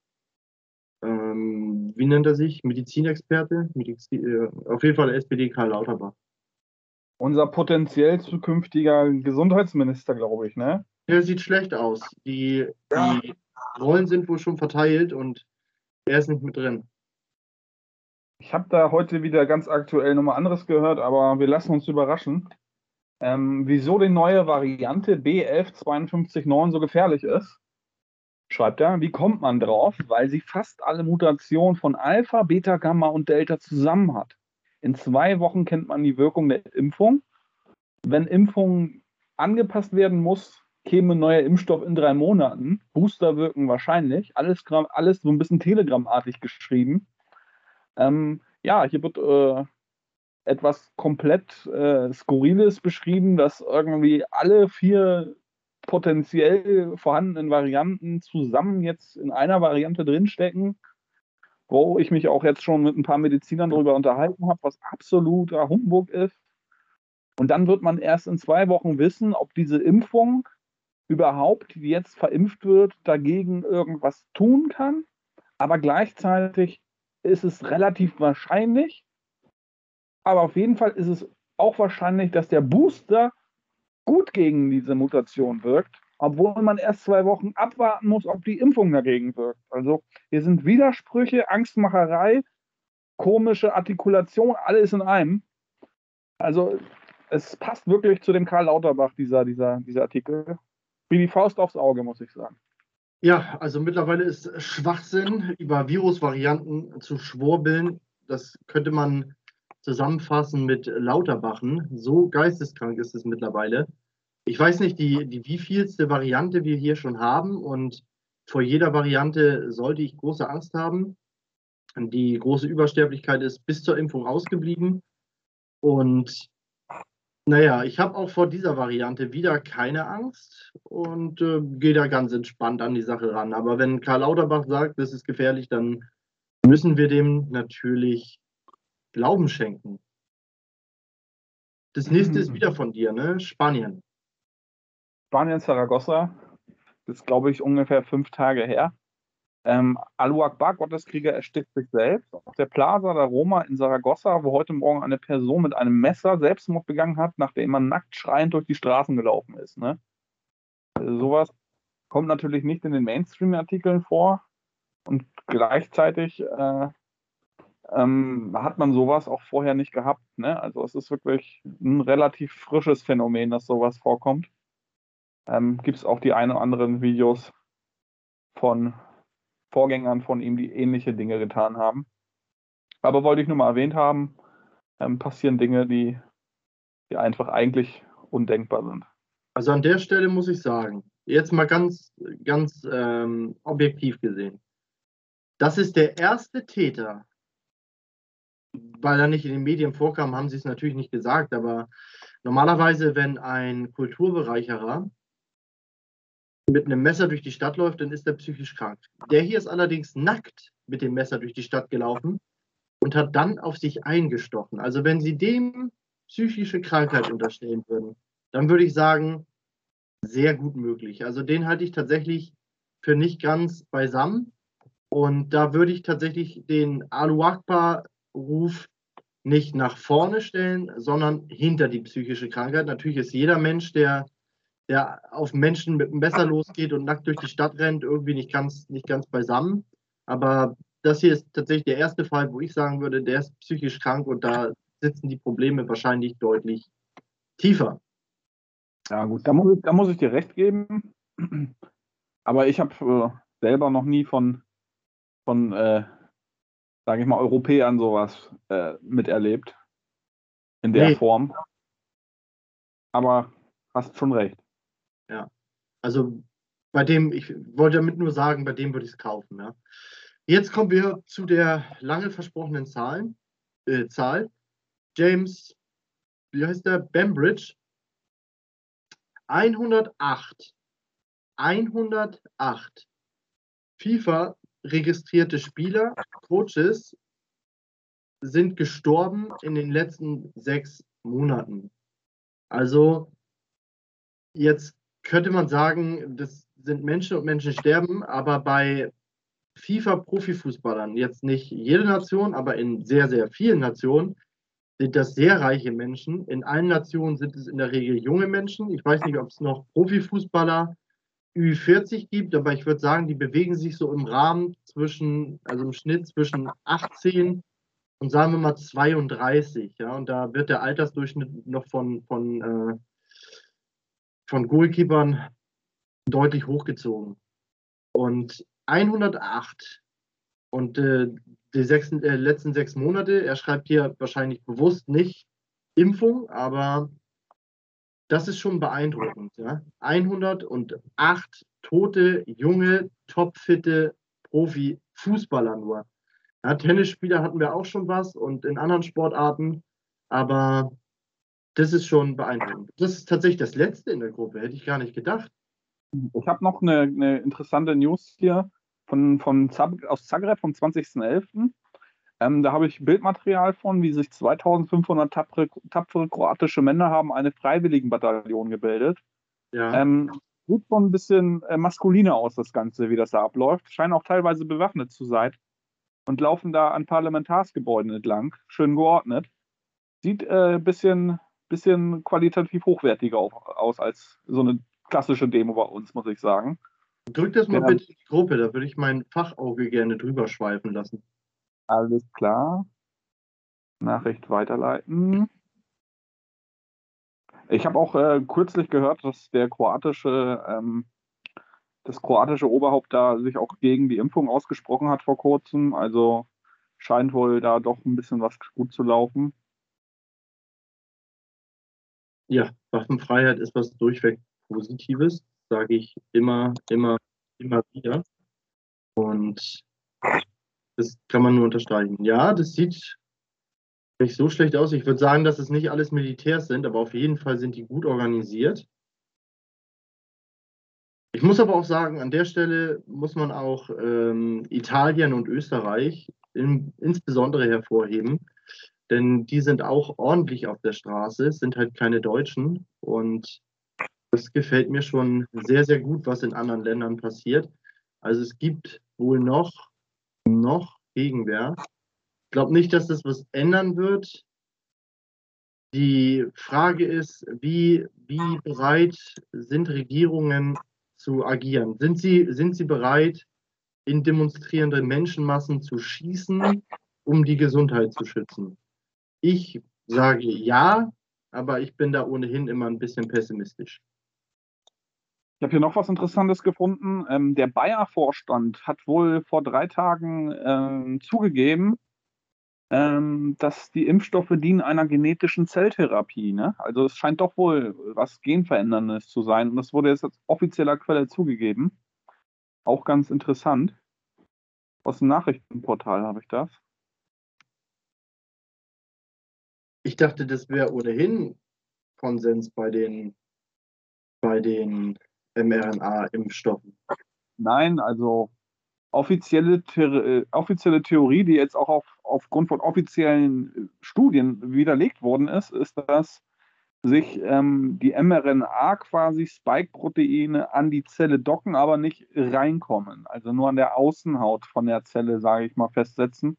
ähm, wie nennt er sich? Medizinexperte? Medizin, äh, auf jeden Fall SPD Karl Lauterbach. Unser potenziell zukünftiger Gesundheitsminister, glaube ich, ne? Der sieht schlecht aus. Die, ja. die Rollen sind wohl schon verteilt und er ist nicht mit drin. Ich habe da heute wieder ganz aktuell nochmal anderes gehört, aber wir lassen uns überraschen. Ähm, wieso die neue Variante B11529 so gefährlich ist, schreibt er. Wie kommt man drauf? Weil sie fast alle Mutationen von Alpha, Beta, Gamma und Delta zusammen hat. In zwei Wochen kennt man die Wirkung der Impfung. Wenn Impfung angepasst werden muss, käme neuer Impfstoff in drei Monaten. Booster wirken wahrscheinlich. Alles, alles so ein bisschen telegrammartig geschrieben. Ähm, ja, hier wird äh, etwas komplett äh, Skurriles beschrieben, dass irgendwie alle vier potenziell vorhandenen Varianten zusammen jetzt in einer Variante drinstecken, wo ich mich auch jetzt schon mit ein paar Medizinern darüber unterhalten habe, was absoluter Humbug ist. Und dann wird man erst in zwei Wochen wissen, ob diese Impfung überhaupt, die jetzt verimpft wird, dagegen irgendwas tun kann. Aber gleichzeitig ist es relativ wahrscheinlich, aber auf jeden Fall ist es auch wahrscheinlich, dass der Booster gut gegen diese Mutation wirkt, obwohl man erst zwei Wochen abwarten muss, ob die Impfung dagegen wirkt. Also hier sind Widersprüche, Angstmacherei, komische Artikulation, alles in einem. Also es passt wirklich zu dem Karl Lauterbach, dieser, dieser, dieser Artikel. Wie die Faust aufs Auge, muss ich sagen. Ja, also mittlerweile ist Schwachsinn, über Virusvarianten zu schwurbeln. Das könnte man zusammenfassen mit Lauterbachen. So geisteskrank ist es mittlerweile. Ich weiß nicht, die, die wievielste Variante wir hier schon haben und vor jeder Variante sollte ich große Angst haben. Die große Übersterblichkeit ist bis zur Impfung ausgeblieben. Und naja, ich habe auch vor dieser Variante wieder keine Angst und äh, gehe da ganz entspannt an die Sache ran. Aber wenn Karl Lauterbach sagt, das ist gefährlich, dann müssen wir dem natürlich Glauben schenken. Das nächste ist wieder von dir, ne? Spanien. Spanien, Saragossa. Das ist, glaube ich, ungefähr fünf Tage her. Ähm, Alu Akbar, Gotteskrieger, erstickt sich selbst. Auf der Plaza der Roma in Saragossa, wo heute Morgen eine Person mit einem Messer Selbstmord begangen hat, nachdem man nackt schreiend durch die Straßen gelaufen ist. Ne? Also sowas kommt natürlich nicht in den Mainstream-Artikeln vor. Und gleichzeitig äh, ähm, hat man sowas auch vorher nicht gehabt. Ne? Also es ist wirklich ein relativ frisches Phänomen, dass sowas vorkommt. Ähm, Gibt es auch die ein oder anderen Videos von Vorgängern von ihm, die ähnliche Dinge getan haben. Aber wollte ich nur mal erwähnt haben, ähm, passieren Dinge, die, die einfach eigentlich undenkbar sind. Also an der Stelle muss ich sagen, jetzt mal ganz, ganz ähm, objektiv gesehen, das ist der erste Täter, weil er nicht in den Medien vorkam, haben sie es natürlich nicht gesagt, aber normalerweise, wenn ein Kulturbereicherer mit einem Messer durch die Stadt läuft, dann ist er psychisch krank. Der hier ist allerdings nackt mit dem Messer durch die Stadt gelaufen und hat dann auf sich eingestochen. Also wenn Sie dem psychische Krankheit unterstellen würden, dann würde ich sagen, sehr gut möglich. Also den halte ich tatsächlich für nicht ganz beisammen. Und da würde ich tatsächlich den Alu Akbar-Ruf nicht nach vorne stellen, sondern hinter die psychische Krankheit. Natürlich ist jeder Mensch, der, der auf Menschen mit dem Messer losgeht und nackt durch die Stadt rennt, irgendwie nicht ganz, nicht ganz beisammen. Aber das hier ist tatsächlich der erste Fall, wo ich sagen würde, der ist psychisch krank und da sitzen die Probleme wahrscheinlich deutlich tiefer. Ja, gut, da muss, da muss ich dir recht geben. Aber ich habe äh, selber noch nie von, von äh, sage ich mal, Europäern sowas äh, miterlebt. In der nee. Form. Aber hast schon recht. Ja. Also bei dem, ich wollte damit nur sagen, bei dem würde ich es kaufen. Ja. Jetzt kommen wir zu der lange versprochenen Zahlen, äh, Zahl. James, wie heißt der? Bambridge. 108. 108 FIFA registrierte Spieler, Coaches sind gestorben in den letzten sechs Monaten. Also jetzt könnte man sagen, das sind Menschen und Menschen sterben, aber bei FIFA-Profifußballern, jetzt nicht jede Nation, aber in sehr, sehr vielen Nationen, sind das sehr reiche Menschen. In allen Nationen sind es in der Regel junge Menschen. Ich weiß nicht, ob es noch Profifußballer Ü40 gibt, aber ich würde sagen, die bewegen sich so im Rahmen zwischen, also im Schnitt zwischen 18 und sagen wir mal 32. Ja, und da wird der Altersdurchschnitt noch von, von, äh, von Goalkeepern deutlich hochgezogen. Und 108 und äh, die sechs, äh, letzten sechs Monate, er schreibt hier wahrscheinlich bewusst nicht Impfung, aber das ist schon beeindruckend. Ja? 108 tote, junge, topfitte Profi-Fußballer nur. Ja, Tennisspieler hatten wir auch schon was und in anderen Sportarten, aber das ist schon beeindruckend. Das ist tatsächlich das Letzte in der Gruppe, hätte ich gar nicht gedacht. Ich habe noch eine, eine, interessante News hier von, von Zab aus Zagreb vom 20.11. Ähm, da habe ich Bildmaterial von, wie sich 2500 tapfere, tapfere kroatische Männer haben eine Freiwilligenbataillon gebildet. Ja. Ähm, sieht schon ein bisschen äh, maskuliner aus, das Ganze, wie das da abläuft. Scheinen auch teilweise bewaffnet zu sein und laufen da an Parlamentarsgebäuden entlang, schön geordnet. Sieht ein äh, bisschen, bisschen qualitativ hochwertiger aus als so eine klassische Demo bei uns, muss ich sagen. Drück das mal ja. bitte in die Gruppe, da würde ich mein Fachauge gerne drüber schweifen lassen. Alles klar. Nachricht weiterleiten. Ich habe auch äh, kürzlich gehört, dass der kroatische, ähm, das kroatische Oberhaupt da sich auch gegen die Impfung ausgesprochen hat vor kurzem. Also scheint wohl da doch ein bisschen was gut zu laufen. Ja, Waffenfreiheit ist was durchweg Positives, sage ich immer, immer, immer wieder. Und das kann man nur unterstreichen. Ja, das sieht nicht so schlecht aus. Ich würde sagen, dass es nicht alles Militärs sind, aber auf jeden Fall sind die gut organisiert. Ich muss aber auch sagen, an der Stelle muss man auch ähm, Italien und Österreich in, insbesondere hervorheben, denn die sind auch ordentlich auf der Straße, sind halt keine Deutschen und das gefällt mir schon sehr, sehr gut, was in anderen Ländern passiert. Also es gibt wohl noch noch Gegenwehr. Ich glaube nicht, dass das was ändern wird. Die Frage ist, wie, wie bereit sind Regierungen zu agieren? Sind sie, sind sie bereit, in demonstrierende Menschenmassen zu schießen, um die Gesundheit zu schützen? Ich sage ja, aber ich bin da ohnehin immer ein bisschen pessimistisch. Ich habe hier noch was Interessantes gefunden. Ähm, der Bayer-Vorstand hat wohl vor drei Tagen ähm, zugegeben, ähm, dass die Impfstoffe dienen einer genetischen Zelltherapie. Ne? Also es scheint doch wohl was Genveränderndes zu sein. Und das wurde jetzt als offizieller Quelle zugegeben. Auch ganz interessant. Aus dem Nachrichtenportal habe ich das. Ich dachte, das wäre ohnehin Konsens bei den, bei den mRNA-Impfstoffen? Nein, also offizielle, äh, offizielle Theorie, die jetzt auch auf, aufgrund von offiziellen Studien widerlegt worden ist, ist, dass sich ähm, die mRNA quasi Spike-Proteine an die Zelle docken, aber nicht reinkommen. Also nur an der Außenhaut von der Zelle, sage ich mal, festsetzen.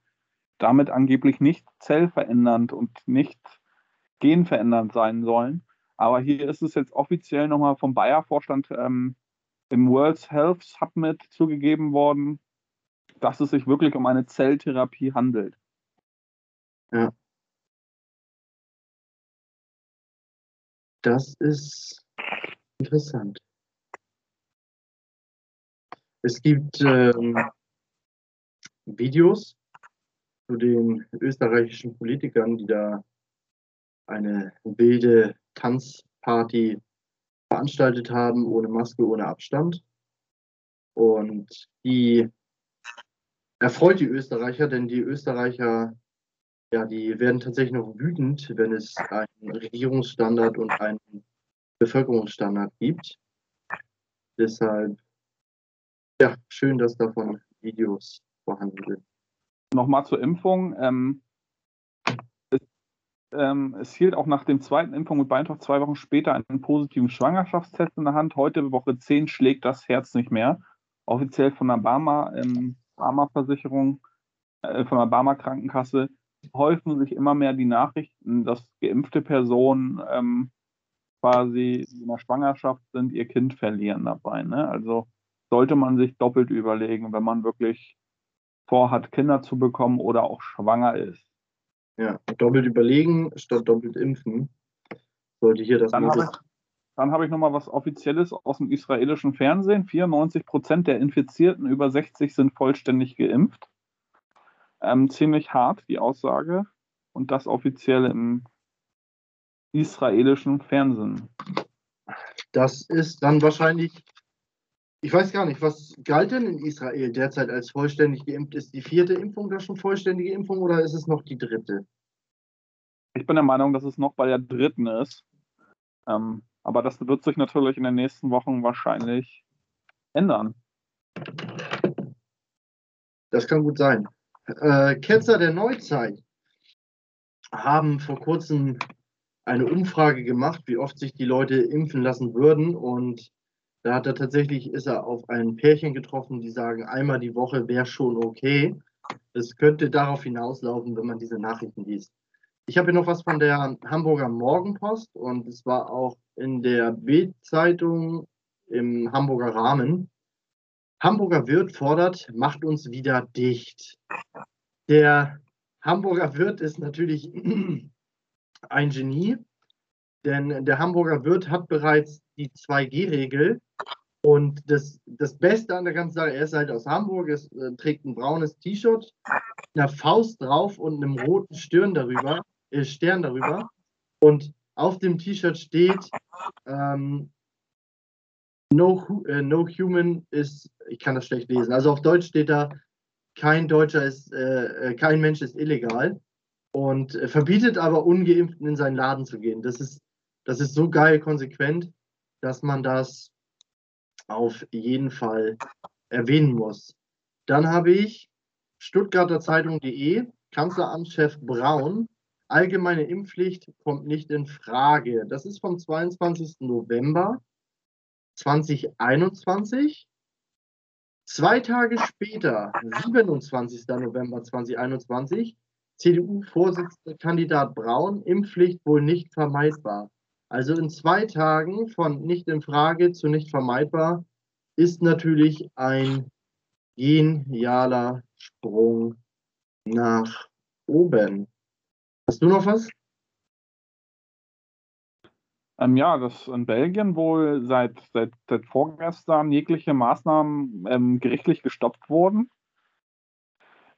Damit angeblich nicht zellverändernd und nicht genverändernd sein sollen. Aber hier ist es jetzt offiziell nochmal vom Bayer-Vorstand ähm, im World Health Summit zugegeben worden, dass es sich wirklich um eine Zelltherapie handelt. Ja. Das ist interessant. Es gibt ähm, Videos zu den österreichischen Politikern, die da eine wilde Tanzparty veranstaltet haben, ohne Maske, ohne Abstand. Und die erfreut die Österreicher, denn die Österreicher ja, die werden tatsächlich noch wütend, wenn es einen Regierungsstandard und einen Bevölkerungsstandard gibt. Deshalb, ja, schön, dass davon Videos vorhanden sind. Nochmal zur Impfung. Ähm, ähm, es, hielt auch nach dem zweiten Impfung mit Beintopf zwei Wochen später einen positiven Schwangerschaftstest in der Hand. Heute, Woche 10, schlägt das Herz nicht mehr. Offiziell von der Barmer, ähm, äh, von der Barmer Krankenkasse häufen sich immer mehr die Nachrichten, dass geimpfte Personen ähm, quasi in der Schwangerschaft sind, ihr Kind verlieren dabei. Ne? Also sollte man sich doppelt überlegen, wenn man wirklich vorhat, Kinder zu bekommen oder auch schwanger ist. Ja, doppelt überlegen statt doppelt impfen. Sollte hier das Dann habe ich, dann hab ich nochmal was Offizielles aus dem israelischen Fernsehen. 94 Prozent der Infizierten über 60 sind vollständig geimpft. Ähm, ziemlich hart, die Aussage. Und das offiziell im israelischen Fernsehen. Das ist dann wahrscheinlich, ich weiß gar nicht, was galt denn in Israel derzeit als vollständig geimpft? Ist die vierte Impfung da schon vollständige Impfung oder ist es noch die dritte? Ich bin der Meinung, dass es noch bei der dritten ist. Ähm, aber das wird sich natürlich in den nächsten Wochen wahrscheinlich ändern. Das kann gut sein. Äh, Ketzer der Neuzeit haben vor kurzem eine Umfrage gemacht, wie oft sich die Leute impfen lassen würden. Und da hat er tatsächlich, ist er auf ein Pärchen getroffen, die sagen, einmal die Woche wäre schon okay. Es könnte darauf hinauslaufen, wenn man diese Nachrichten liest. Ich habe hier noch was von der Hamburger Morgenpost und es war auch in der Bild-Zeitung im Hamburger Rahmen. Hamburger Wirt fordert, macht uns wieder dicht. Der Hamburger Wirt ist natürlich *clears throat* ein Genie, denn der Hamburger Wirt hat bereits die 2G-Regel. Und das, das Beste an der ganzen Sache, er ist halt aus Hamburg, er äh, trägt ein braunes T-Shirt, einer Faust drauf und einem roten Stirn darüber, äh, Stern darüber. Und auf dem T-Shirt steht, ähm, no, äh, no human is, ich kann das schlecht lesen. Also auf Deutsch steht da, kein Deutscher ist, äh, äh, kein Mensch ist illegal und verbietet aber Ungeimpften in seinen Laden zu gehen. Das ist, das ist so geil konsequent, dass man das auf jeden Fall erwähnen muss. Dann habe ich Stuttgarter Zeitung.de, Kanzleramtschef Braun, allgemeine Impfpflicht kommt nicht in Frage. Das ist vom 22. November 2021. Zwei Tage später, 27. November 2021, CDU-Vorsitzender Braun, Impfpflicht wohl nicht vermeidbar. Also in zwei Tagen von nicht in Frage zu nicht vermeidbar ist natürlich ein genialer Sprung nach oben. Hast du noch was? Ähm, ja, dass in Belgien wohl seit, seit, seit vorgestern jegliche Maßnahmen ähm, gerichtlich gestoppt wurden.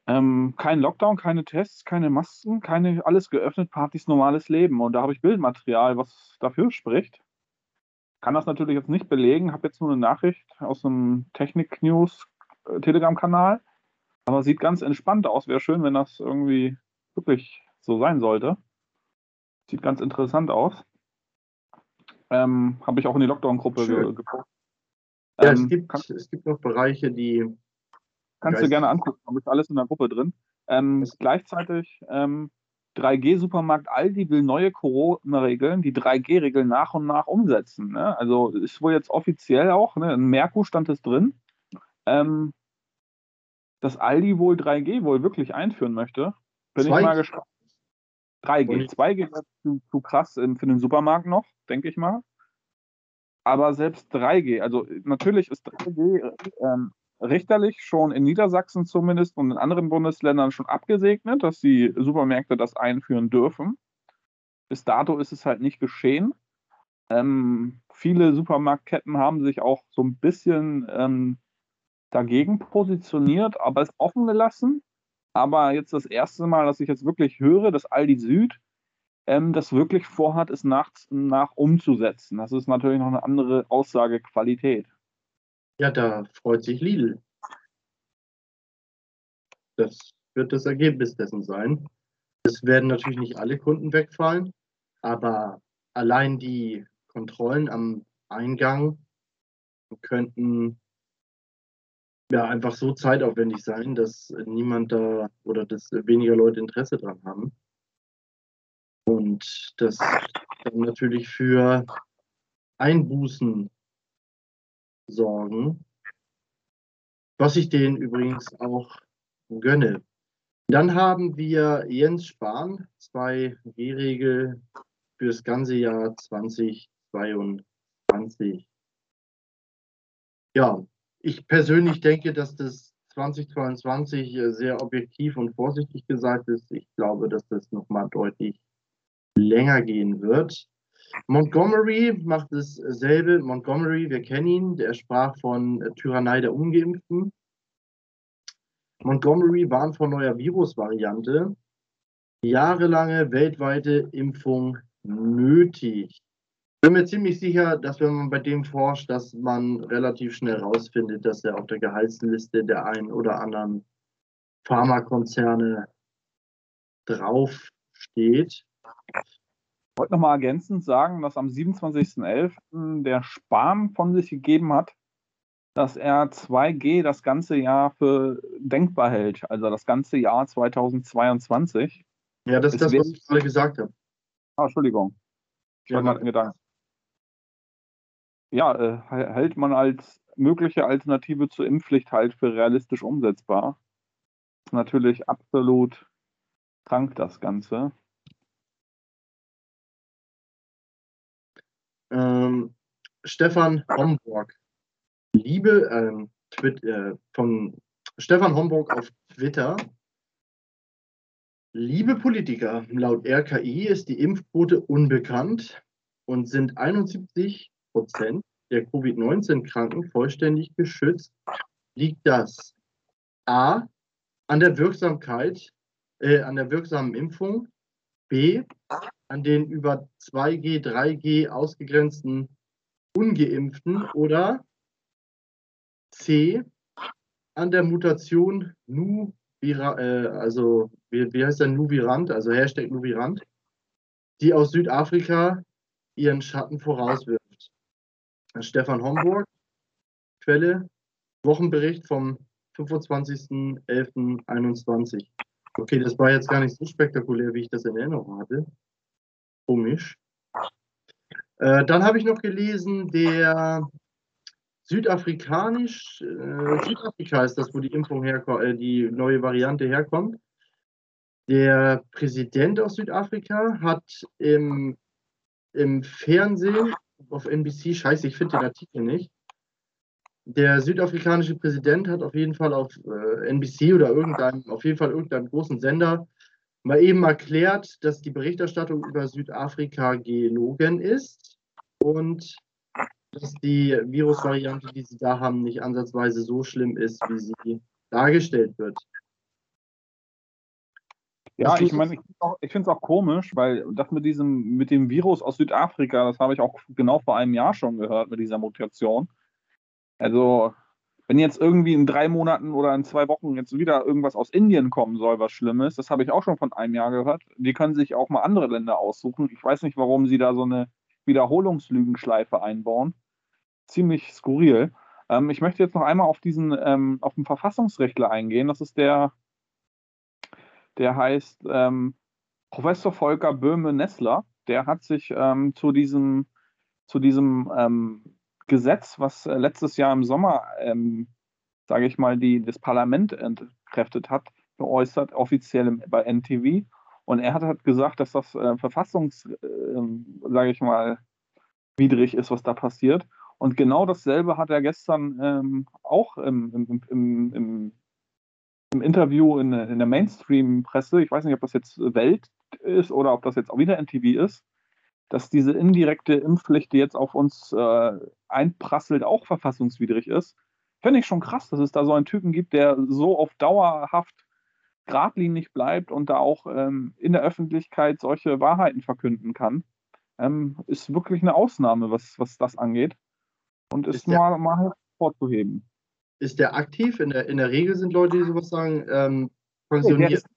Ähm, kein Lockdown, keine Tests, keine Masken, keine, alles geöffnet, Partys, normales Leben. Und da habe ich Bildmaterial, was dafür spricht. Kann das natürlich jetzt nicht belegen, habe jetzt nur eine Nachricht aus einem Technik-News äh. Aber sieht ganz entspannt aus. Wäre schön, wenn das irgendwie wirklich so sein sollte. Sieht ganz interessant aus. Ähm, Habe ich auch in die Lockdown-Gruppe ge gepostet. Ja, ähm, es, gibt, es gibt noch Bereiche, die. Kannst du gerne angucken, da ist alles in der Gruppe drin. Ähm, gleichzeitig ähm, 3G-Supermarkt Aldi will neue Corona-Regeln, die 3G-Regeln nach und nach umsetzen. Ne? Also ist wohl jetzt offiziell auch, ne? in Merkur stand es drin, ähm, dass Aldi wohl 3G wohl wirklich einführen möchte. Bin 2G. ich mal gespannt. 3G. 2G ist zu, zu krass für den Supermarkt noch, denke ich mal. Aber selbst 3G, also natürlich ist 3G ähm, richterlich schon in Niedersachsen zumindest und in anderen Bundesländern schon abgesegnet, dass die Supermärkte das einführen dürfen. Bis dato ist es halt nicht geschehen. Ähm, viele Supermarktketten haben sich auch so ein bisschen ähm, dagegen positioniert, aber es offen gelassen. Aber jetzt das erste Mal, dass ich jetzt wirklich höre, dass Aldi Süd ähm, das wirklich vorhat, es nach, nach umzusetzen. Das ist natürlich noch eine andere Aussagequalität. Ja, da freut sich Lidl. Das wird das Ergebnis dessen sein. Es werden natürlich nicht alle Kunden wegfallen, aber allein die Kontrollen am Eingang könnten ja einfach so zeitaufwendig sein, dass niemand da oder dass weniger Leute Interesse dran haben. Und das dann natürlich für Einbußen sorgen, was ich denen übrigens auch gönne. Dann haben wir Jens Spahn, 2G-Regel fürs ganze Jahr 2022. Ja, ich persönlich denke, dass das 2022 sehr objektiv und vorsichtig gesagt ist. Ich glaube, dass das nochmal deutlich länger gehen wird. Montgomery macht dasselbe. Montgomery, wir kennen ihn, der sprach von Tyrannei der Ungeimpften. Montgomery warnt vor neuer Virusvariante. Jahrelange weltweite Impfung nötig. Ich bin mir ziemlich sicher, dass wenn man bei dem forscht, dass man relativ schnell rausfindet, dass er auf der Gehaltsliste der einen oder anderen Pharmakonzerne draufsteht. Ich wollte nochmal ergänzend sagen, dass am 27.11. der Spahn von sich gegeben hat, dass er 2G das ganze Jahr für denkbar hält, also das ganze Jahr 2022. Ja, das ist das, was ich gerade gesagt habe. Ah, Entschuldigung. Ich ja, hatte Gedanken. Ja, äh, hält man als mögliche Alternative zur Impfpflicht halt für realistisch umsetzbar. Ist natürlich absolut krank, das Ganze. Ähm, Stefan Homburg. Liebe, ähm, Twit, äh, von Stefan Homburg auf Twitter. Liebe Politiker, laut RKI ist die Impfquote unbekannt und sind 71 Prozent der Covid-19-Kranken vollständig geschützt. Liegt das A an der Wirksamkeit, äh, an der wirksamen Impfung, B an den über 2G, 3G ausgegrenzten Ungeimpften oder C an der Mutation Nu, äh, also wie, wie heißt der Nuvirant, also Hashtag Nuvirant, die aus Südafrika ihren Schatten vorauswirft. Stefan Homburg, Quelle, Wochenbericht vom 25.11.21. Okay, das war jetzt gar nicht so spektakulär, wie ich das in Erinnerung hatte. Komisch. Äh, dann habe ich noch gelesen, der südafrikanisch, äh, Südafrika ist das, wo die Impfung herkommt, äh, die neue Variante herkommt. Der Präsident aus Südafrika hat im, im Fernsehen auf NBC, scheiße, ich finde den Artikel nicht. Der südafrikanische Präsident hat auf jeden Fall auf äh, NBC oder irgendeinem, auf jeden Fall irgendeinem großen Sender mal eben erklärt, dass die Berichterstattung über Südafrika gelogen ist und dass die Virusvariante, die sie da haben, nicht ansatzweise so schlimm ist, wie sie dargestellt wird. Ja, ich meine, ich finde es auch komisch, weil das mit diesem, mit dem Virus aus Südafrika, das habe ich auch genau vor einem Jahr schon gehört mit dieser Mutation. Also, wenn jetzt irgendwie in drei Monaten oder in zwei Wochen jetzt wieder irgendwas aus Indien kommen soll, was Schlimmes, das habe ich auch schon von einem Jahr gehört. Die können sich auch mal andere Länder aussuchen. Ich weiß nicht, warum sie da so eine Wiederholungslügenschleife einbauen ziemlich skurril. Ähm, ich möchte jetzt noch einmal auf diesen, ähm, auf den Verfassungsrechtler eingehen. Das ist der, der heißt ähm, Professor Volker Böhme-Nessler. Der hat sich ähm, zu diesem, zu diesem ähm, Gesetz, was äh, letztes Jahr im Sommer, ähm, sage ich mal, die, das Parlament entkräftet hat, geäußert, offiziell bei NTV. Und er hat halt gesagt, dass das äh, verfassungs, äh, sage ich mal, widrig ist, was da passiert. Und genau dasselbe hat er gestern ähm, auch im, im, im, im, im Interview in, in der Mainstream-Presse, ich weiß nicht, ob das jetzt Welt ist oder ob das jetzt auch wieder NTV ist, dass diese indirekte Impfpflicht, die jetzt auf uns äh, einprasselt, auch verfassungswidrig ist. Finde ich schon krass, dass es da so einen Typen gibt, der so auf dauerhaft geradlinig bleibt und da auch ähm, in der Öffentlichkeit solche Wahrheiten verkünden kann. Ähm, ist wirklich eine Ausnahme, was, was das angeht. Und ist, ist der, mal, mal hervorzuheben. Ist der aktiv? In der, in der Regel sind Leute, die sowas sagen, ähm, pensioniert. Der ist,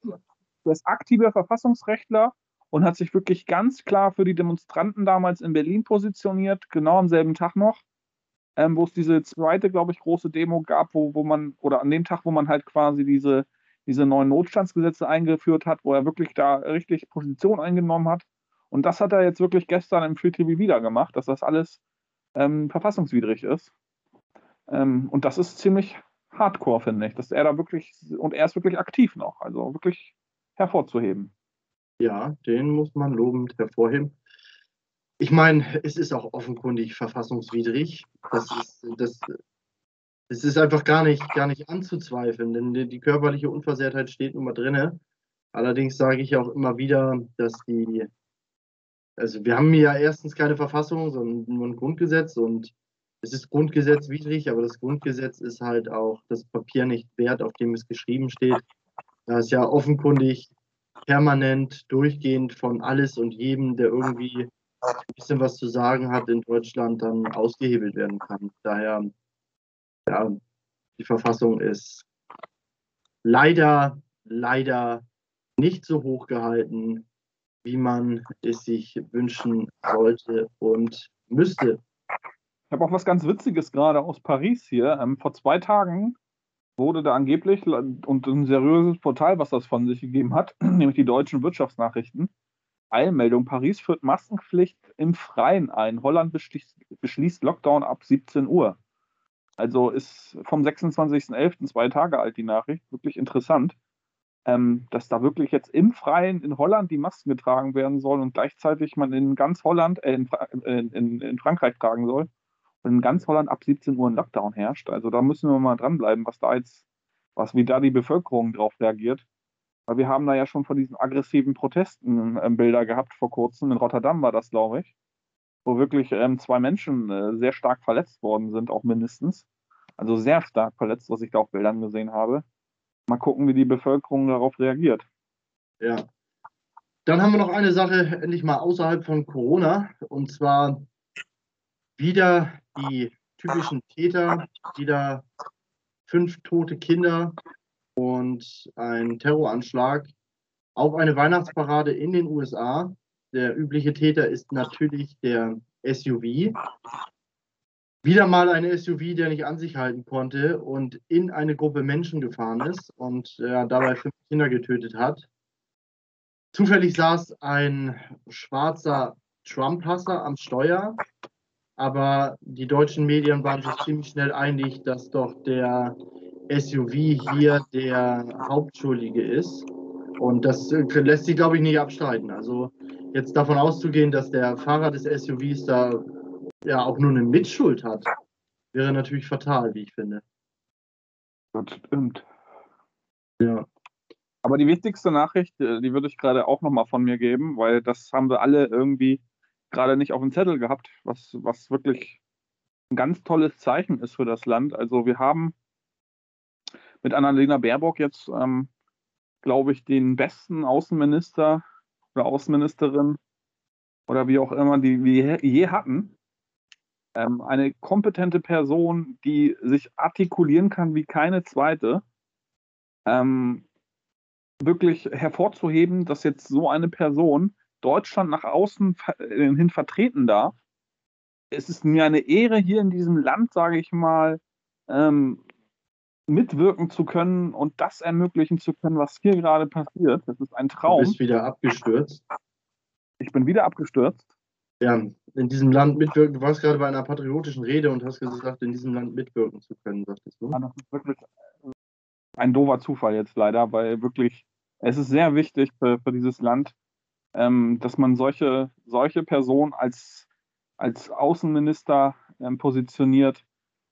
der ist aktiver Verfassungsrechtler und hat sich wirklich ganz klar für die Demonstranten damals in Berlin positioniert, genau am selben Tag noch, ähm, wo es diese zweite, glaube ich, große Demo gab, wo, wo man, oder an dem Tag, wo man halt quasi diese, diese neuen Notstandsgesetze eingeführt hat, wo er wirklich da richtig Position eingenommen hat. Und das hat er jetzt wirklich gestern im Free TV wieder gemacht, dass das alles ähm, verfassungswidrig ist. Ähm, und das ist ziemlich hardcore, finde ich, dass er da wirklich, und er ist wirklich aktiv noch, also wirklich hervorzuheben. Ja, den muss man lobend hervorheben. Ich meine, es ist auch offenkundig verfassungswidrig. Das ist, das, das ist einfach gar nicht, gar nicht anzuzweifeln, denn die, die körperliche Unversehrtheit steht nun mal drin. Allerdings sage ich auch immer wieder, dass die, also wir haben ja erstens keine Verfassung, sondern nur ein Grundgesetz und es ist grundgesetzwidrig, aber das Grundgesetz ist halt auch das Papier nicht wert, auf dem es geschrieben steht. Da ist ja offenkundig permanent, durchgehend von alles und jedem, der irgendwie ein bisschen was zu sagen hat in Deutschland, dann ausgehebelt werden kann. Daher, ja, die Verfassung ist leider, leider nicht so hoch gehalten, wie man es sich wünschen sollte und müsste. Ich habe auch was ganz Witziges gerade aus Paris hier. Ähm, vor zwei Tagen wurde da angeblich und ein seriöses Portal, was das von sich gegeben hat, *clears throat* nämlich die deutschen Wirtschaftsnachrichten, Eilmeldung, Paris führt Maskenpflicht im Freien ein. Holland beschließt, Lockdown ab 17 Uhr. Also ist vom 26.11. zwei Tage alt die Nachricht. Wirklich interessant, ähm, dass da wirklich jetzt im Freien in Holland die Masken getragen werden sollen und gleichzeitig man in ganz Holland, äh, in, in, in Frankreich tragen soll in ganz Holland ab 17 Uhr ein Lockdown herrscht. Also da müssen wir mal dranbleiben, was da jetzt, was wie da die Bevölkerung drauf reagiert. Weil wir haben da ja schon von diesen aggressiven Protesten äh, Bilder gehabt vor kurzem. In Rotterdam war das, glaube ich, wo wirklich ähm, zwei Menschen äh, sehr stark verletzt worden sind, auch mindestens. Also sehr stark verletzt, was ich da auf Bildern gesehen habe. Mal gucken, wie die Bevölkerung darauf reagiert. Ja. Dann haben wir noch eine Sache endlich mal außerhalb von Corona. Und zwar wieder die typischen Täter, wieder fünf tote Kinder und ein Terroranschlag auf eine Weihnachtsparade in den USA. Der übliche Täter ist natürlich der SUV. Wieder mal ein SUV, der nicht an sich halten konnte und in eine Gruppe Menschen gefahren ist und äh, dabei fünf Kinder getötet hat. Zufällig saß ein schwarzer Trump-Hasser am Steuer aber die deutschen Medien waren sich ziemlich schnell einig, dass doch der SUV hier der Hauptschuldige ist. Und das äh, lässt sich, glaube ich, nicht abstreiten. Also jetzt davon auszugehen, dass der Fahrer des SUVs da ja auch nur eine Mitschuld hat, wäre natürlich fatal, wie ich finde. Das stimmt. Ja. Aber die wichtigste Nachricht, äh, die würde ich gerade auch nochmal von mir geben, weil das haben wir alle irgendwie gerade nicht auf dem Zettel gehabt, was, was wirklich ein ganz tolles Zeichen ist für das Land. Also wir haben mit Annalena Baerbock jetzt, ähm, glaube ich, den besten Außenminister oder Außenministerin oder wie auch immer, die wir je hatten. Ähm, eine kompetente Person, die sich artikulieren kann wie keine zweite. Ähm, wirklich hervorzuheben, dass jetzt so eine Person Deutschland nach außen hin vertreten darf. Es ist mir eine Ehre, hier in diesem Land, sage ich mal, ähm, mitwirken zu können und das ermöglichen zu können, was hier gerade passiert. Das ist ein Traum. Du bist wieder abgestürzt. Ich bin wieder abgestürzt. Ja, in diesem Land mitwirken. Du warst gerade bei einer patriotischen Rede und hast gesagt, in diesem Land mitwirken zu können, sagtest du. Ja, das ist wirklich ein doofer Zufall jetzt leider, weil wirklich, es ist sehr wichtig für, für dieses Land, ähm, dass man solche, solche Personen als, als Außenminister ähm, positioniert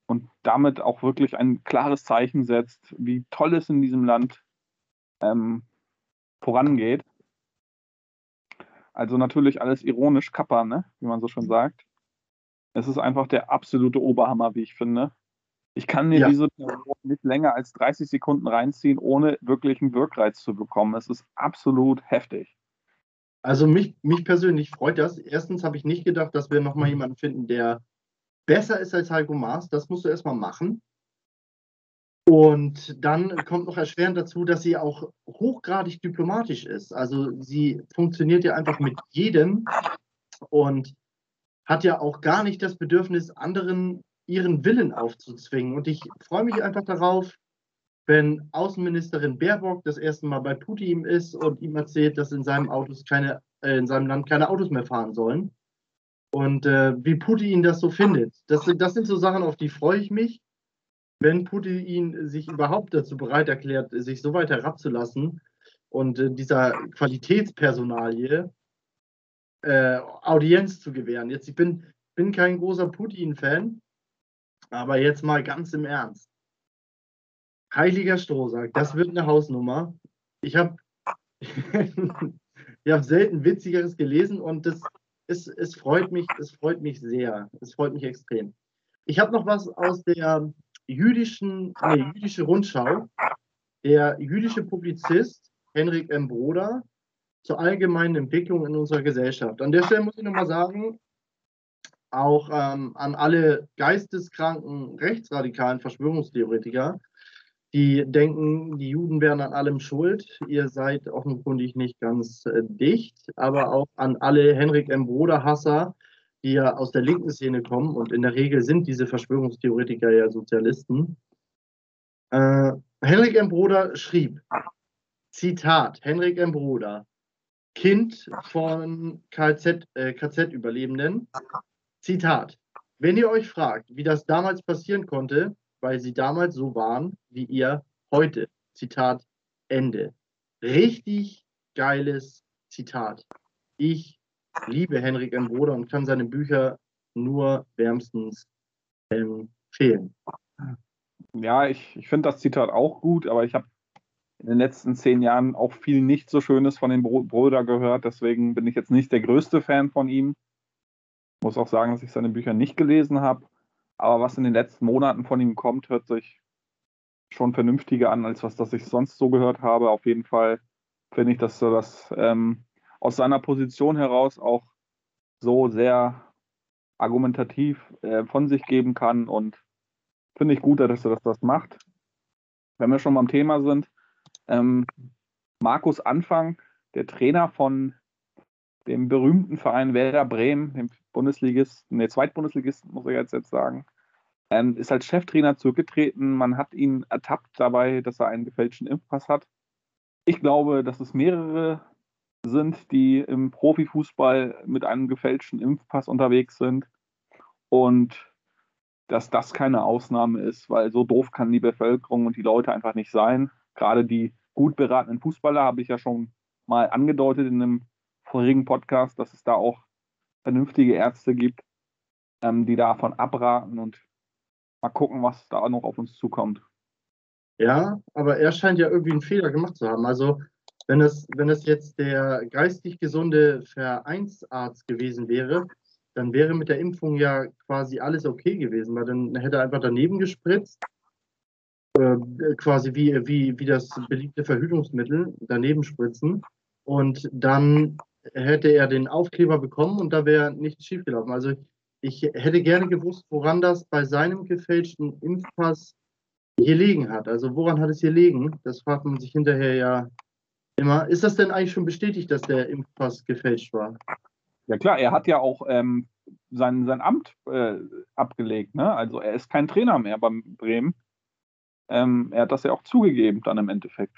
und damit auch wirklich ein klares Zeichen setzt, wie toll es in diesem Land ähm, vorangeht. Also natürlich alles ironisch Kappa, ne? wie man so schon sagt. Es ist einfach der absolute Oberhammer, wie ich finde. Ich kann mir ja. diese Person nicht länger als 30 Sekunden reinziehen, ohne wirklich einen Wirkreiz zu bekommen. Es ist absolut heftig. Also mich, mich persönlich freut das. Erstens habe ich nicht gedacht, dass wir nochmal jemanden finden, der besser ist als Heiko Maas. Das musst du erstmal machen. Und dann kommt noch erschwerend dazu, dass sie auch hochgradig diplomatisch ist. Also sie funktioniert ja einfach mit jedem und hat ja auch gar nicht das Bedürfnis, anderen ihren Willen aufzuzwingen. Und ich freue mich einfach darauf, wenn Außenministerin Baerbock das erste Mal bei Putin ist und ihm erzählt, dass in seinem Autos keine, äh, in seinem Land keine Autos mehr fahren sollen. Und äh, wie Putin das so findet. Das, das sind so Sachen, auf die freue ich mich. Wenn Putin sich überhaupt dazu bereit erklärt, sich so weit herabzulassen und äh, dieser Qualitätspersonalie äh, Audienz zu gewähren. Jetzt, ich bin, bin kein großer Putin-Fan, aber jetzt mal ganz im Ernst. Heiliger Strohsack, das wird eine Hausnummer. Ich habe *laughs* hab selten Witzigeres gelesen und das, es, es, freut mich, es freut mich sehr. Es freut mich extrem. Ich habe noch was aus der jüdischen, nee, jüdische Rundschau. Der jüdische Publizist Henrik M. Broder zur allgemeinen Entwicklung in unserer Gesellschaft. An der Stelle muss ich nochmal sagen, auch ähm, an alle geisteskranken rechtsradikalen Verschwörungstheoretiker, die denken, die Juden wären an allem schuld. Ihr seid offenkundig nicht ganz äh, dicht, aber auch an alle Henrik M. Broder-Hasser, die ja aus der linken Szene kommen und in der Regel sind diese Verschwörungstheoretiker ja Sozialisten. Äh, Henrik M. Broder schrieb, Zitat, Henrik M. Broder, Kind von KZ-Überlebenden, äh, Zitat. Wenn ihr euch fragt, wie das damals passieren konnte, weil sie damals so waren wie ihr heute. Zitat Ende. Richtig geiles Zitat. Ich liebe Henrik M. Broder und kann seine Bücher nur wärmstens empfehlen. Ja, ich, ich finde das Zitat auch gut, aber ich habe in den letzten zehn Jahren auch viel nicht so Schönes von dem Bruder gehört. Deswegen bin ich jetzt nicht der größte Fan von ihm. Muss auch sagen, dass ich seine Bücher nicht gelesen habe. Aber was in den letzten Monaten von ihm kommt, hört sich schon vernünftiger an, als was das ich sonst so gehört habe. Auf jeden Fall finde ich, dass er das ähm, aus seiner Position heraus auch so sehr argumentativ äh, von sich geben kann und finde ich gut, dass er das, das macht. Wenn wir schon beim Thema sind, ähm, Markus Anfang, der Trainer von dem berühmten Verein Werder Bremen, dem Bundesligisten, der Zweitbundesligisten, muss ich jetzt, sagen, ähm, ist als Cheftrainer zurückgetreten. Man hat ihn ertappt dabei, dass er einen gefälschten Impfpass hat. Ich glaube, dass es mehrere sind, die im Profifußball mit einem gefälschten Impfpass unterwegs sind. Und dass das keine Ausnahme ist, weil so doof kann die Bevölkerung und die Leute einfach nicht sein. Gerade die gut beratenen Fußballer habe ich ja schon mal angedeutet in einem vorigen Podcast, dass es da auch vernünftige Ärzte gibt, ähm, die davon abraten und mal gucken, was da noch auf uns zukommt. Ja, aber er scheint ja irgendwie einen Fehler gemacht zu haben. Also wenn es, wenn es jetzt der geistig gesunde Vereinsarzt gewesen wäre, dann wäre mit der Impfung ja quasi alles okay gewesen, weil dann hätte er einfach daneben gespritzt, äh, quasi wie, wie, wie das beliebte Verhütungsmittel daneben spritzen und dann hätte er den Aufkleber bekommen und da wäre nichts schiefgelaufen. Also ich hätte gerne gewusst, woran das bei seinem gefälschten Impfpass hier liegen hat. Also woran hat es hier liegen? Das fragt man sich hinterher ja immer. Ist das denn eigentlich schon bestätigt, dass der Impfpass gefälscht war? Ja klar, er hat ja auch ähm, sein, sein Amt äh, abgelegt. Ne? Also er ist kein Trainer mehr beim Bremen. Ähm, er hat das ja auch zugegeben dann im Endeffekt.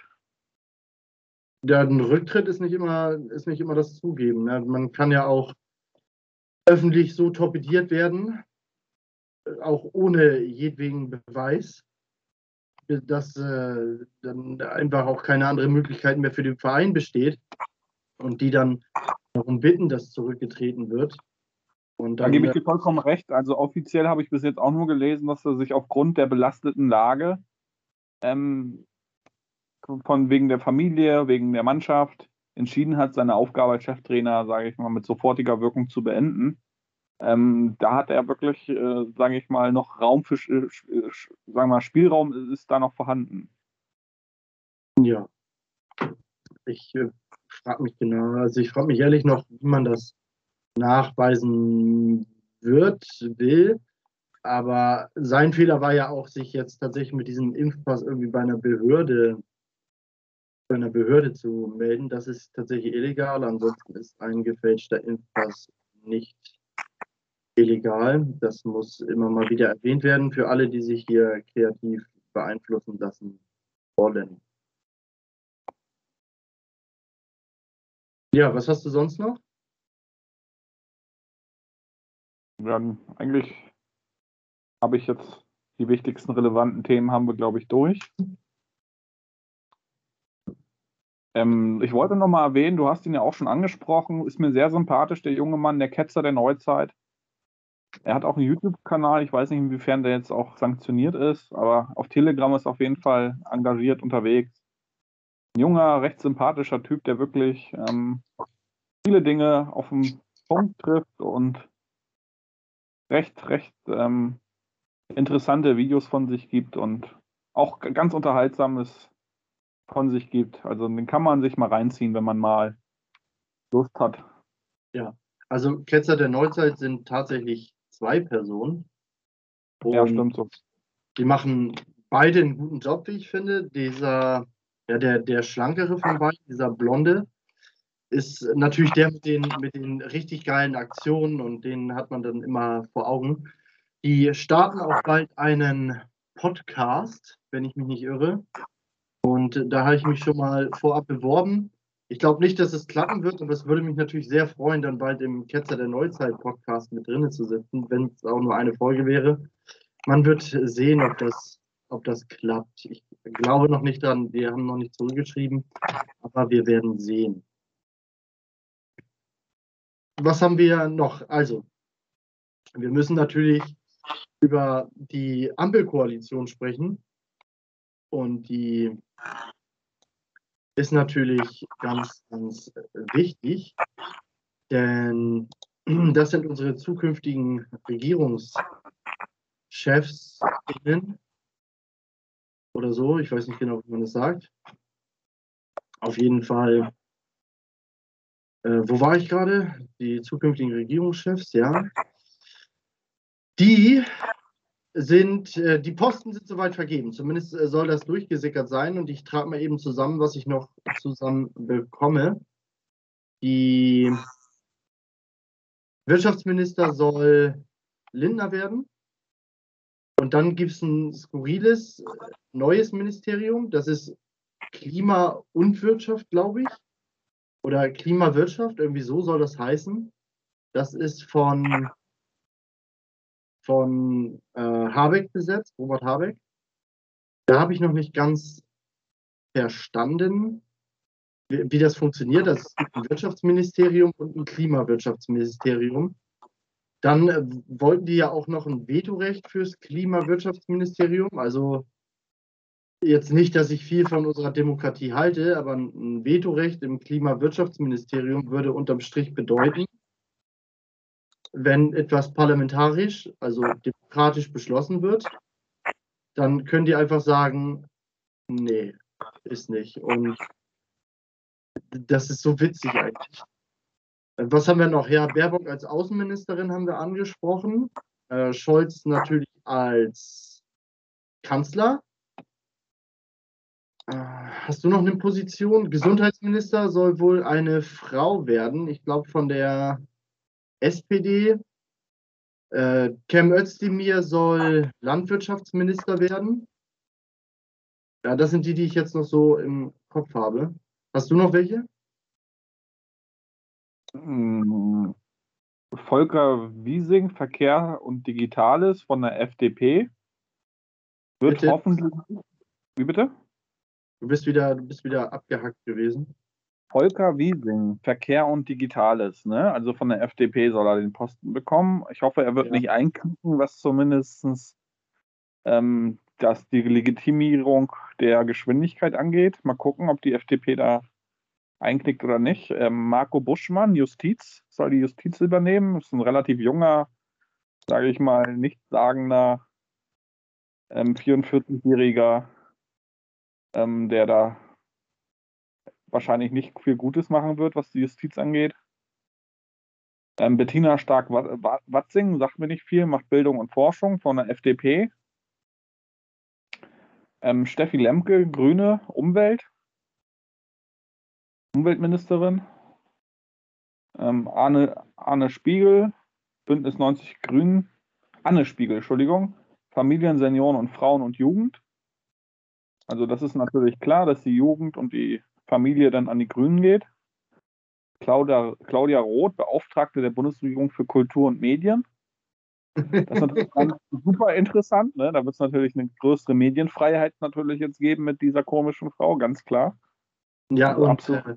Ja, ein Rücktritt ist nicht immer, ist nicht immer das Zugeben. Ne? Man kann ja auch öffentlich so torpediert werden, auch ohne jedweden Beweis, dass äh, dann einfach auch keine andere Möglichkeit mehr für den Verein besteht und die dann darum bitten, dass zurückgetreten wird. Dann, da gebe ich dir vollkommen recht. Also offiziell habe ich bis jetzt auch nur gelesen, dass er sich aufgrund der belasteten Lage ähm, von wegen der Familie, wegen der Mannschaft entschieden hat, seine Aufgabe als Cheftrainer, sage ich mal, mit sofortiger Wirkung zu beenden. Ähm, da hat er wirklich, äh, sage ich mal, noch Raum für, äh, äh sagen wir Spielraum ist da noch vorhanden. Ja. Ich äh, frage mich genau, also ich frage mich ehrlich noch, wie man das nachweisen wird, will. Aber sein Fehler war ja auch, sich jetzt tatsächlich mit diesem Impfpass irgendwie bei einer Behörde, einer Behörde zu melden. Das ist tatsächlich illegal. Ansonsten ist ein gefälschter Impfpass nicht illegal. Das muss immer mal wieder erwähnt werden für alle, die sich hier kreativ beeinflussen lassen wollen. Ja, was hast du sonst noch? Ja, eigentlich habe ich jetzt die wichtigsten relevanten Themen haben wir, glaube ich, durch. Ähm, ich wollte noch mal erwähnen, du hast ihn ja auch schon angesprochen, ist mir sehr sympathisch, der junge Mann, der Ketzer der Neuzeit. Er hat auch einen YouTube-Kanal, ich weiß nicht, inwiefern der jetzt auch sanktioniert ist, aber auf Telegram ist auf jeden Fall engagiert unterwegs. Ein junger, recht sympathischer Typ, der wirklich ähm, viele Dinge auf den Punkt trifft und recht, recht ähm, interessante Videos von sich gibt und auch ganz unterhaltsames von sich gibt. Also den kann man sich mal reinziehen, wenn man mal Lust hat. Ja, also Ketzer der Neuzeit sind tatsächlich zwei Personen. ja, stimmt so. Die machen beide einen guten Job, wie ich finde. Dieser, ja, der, der schlankere von beiden, dieser Blonde, ist natürlich der mit den, mit den richtig geilen Aktionen und den hat man dann immer vor Augen. Die starten auch bald einen Podcast, wenn ich mich nicht irre. Und da habe ich mich schon mal vorab beworben. Ich glaube nicht, dass es klappen wird, aber es würde mich natürlich sehr freuen, dann bald im Ketzer der Neuzeit-Podcast mit drinnen zu sitzen, wenn es auch nur eine Folge wäre. Man wird sehen, ob das, ob das klappt. Ich glaube noch nicht dran, wir haben noch nicht zurückgeschrieben, aber wir werden sehen was haben wir noch? Also, wir müssen natürlich über die Ampelkoalition sprechen. Und die ist natürlich ganz, ganz wichtig, denn *clears throat* das sind unsere zukünftigen Regierungschefs oder so. Ich weiß nicht genau, wie man das sagt. Auf jeden Fall äh, wo war ich gerade? Die zukünftigen Regierungschefs, ja. Die sind, äh, die Posten sind soweit vergeben. Zumindest äh, soll das durchgesickert sein und ich trage mal eben zusammen, was ich noch zusammen bekomme. Die Wirtschaftsminister soll Lindner werden. Und dann gibt es ein skurriles äh, neues Ministerium, das ist Klima und Wirtschaft, glaube ich oder Klimawirtschaft, irgendwie so soll das heißen. Das ist von, von äh, Habeck besetzt, Robert Habeck. Da habe ich noch nicht ganz verstanden, wie, wie das funktioniert. Das ist ein Wirtschaftsministerium und ein Klimawirtschaftsministerium. Dann äh, wollten die ja auch noch ein Vetorecht fürs Klimawirtschaftsministerium. Also jetzt nicht, dass ich viel von unserer Demokratie halte, aber ein Vetorecht im Klimawirtschaftsministerium würde unterm Strich bedeuten, wenn etwas parlamentarisch, also demokratisch beschlossen wird, dann können die einfach sagen, nee, ist nicht. Und das ist so witzig eigentlich. Was haben wir noch? Ja, Baerbock als Außenministerin haben wir angesprochen. Äh, Scholz natürlich als Kanzler. Hast du noch eine Position? Gesundheitsminister soll wohl eine Frau werden. Ich glaube von der SPD. Äh, Cem Özdemir soll Landwirtschaftsminister werden. Ja, das sind die, die ich jetzt noch so im Kopf habe. Hast du noch welche? Hm, Volker Wiesing, Verkehr und Digitales von der FDP. Wird bitte? hoffentlich. Wie bitte? Du bist wieder, du bist wieder abgehackt gewesen. Volker Wiesing, Verkehr und Digitales, ne? Also von der FDP soll er den Posten bekommen. Ich hoffe, er wird ja. nicht einknicken, was zumindest ähm, das die Legitimierung der Geschwindigkeit angeht. Mal gucken, ob die FDP da einknickt oder nicht. Ähm, Marco Buschmann, Justiz, soll die Justiz übernehmen. Ist ein relativ junger, sage ich mal, nichtssagender ähm, 44-Jähriger, ähm, der da wahrscheinlich nicht viel Gutes machen wird, was die Justiz angeht. Ähm, Bettina Stark-Watzing sagt mir nicht viel, macht Bildung und Forschung von der FDP. Ähm, Steffi Lemke, Grüne, Umwelt. Umweltministerin. Ähm, Arne, Arne Spiegel, Bündnis 90 Grünen. Anne Spiegel, Entschuldigung. Familien, Senioren und Frauen und Jugend. Also das ist natürlich klar, dass die Jugend und die Familie dann an die Grünen geht. Claudia, Claudia Roth, Beauftragte der Bundesregierung für Kultur und Medien. Das ist natürlich *laughs* super interessant. Ne? Da wird es natürlich eine größere Medienfreiheit natürlich jetzt geben mit dieser komischen Frau, ganz klar. Ja, also und äh,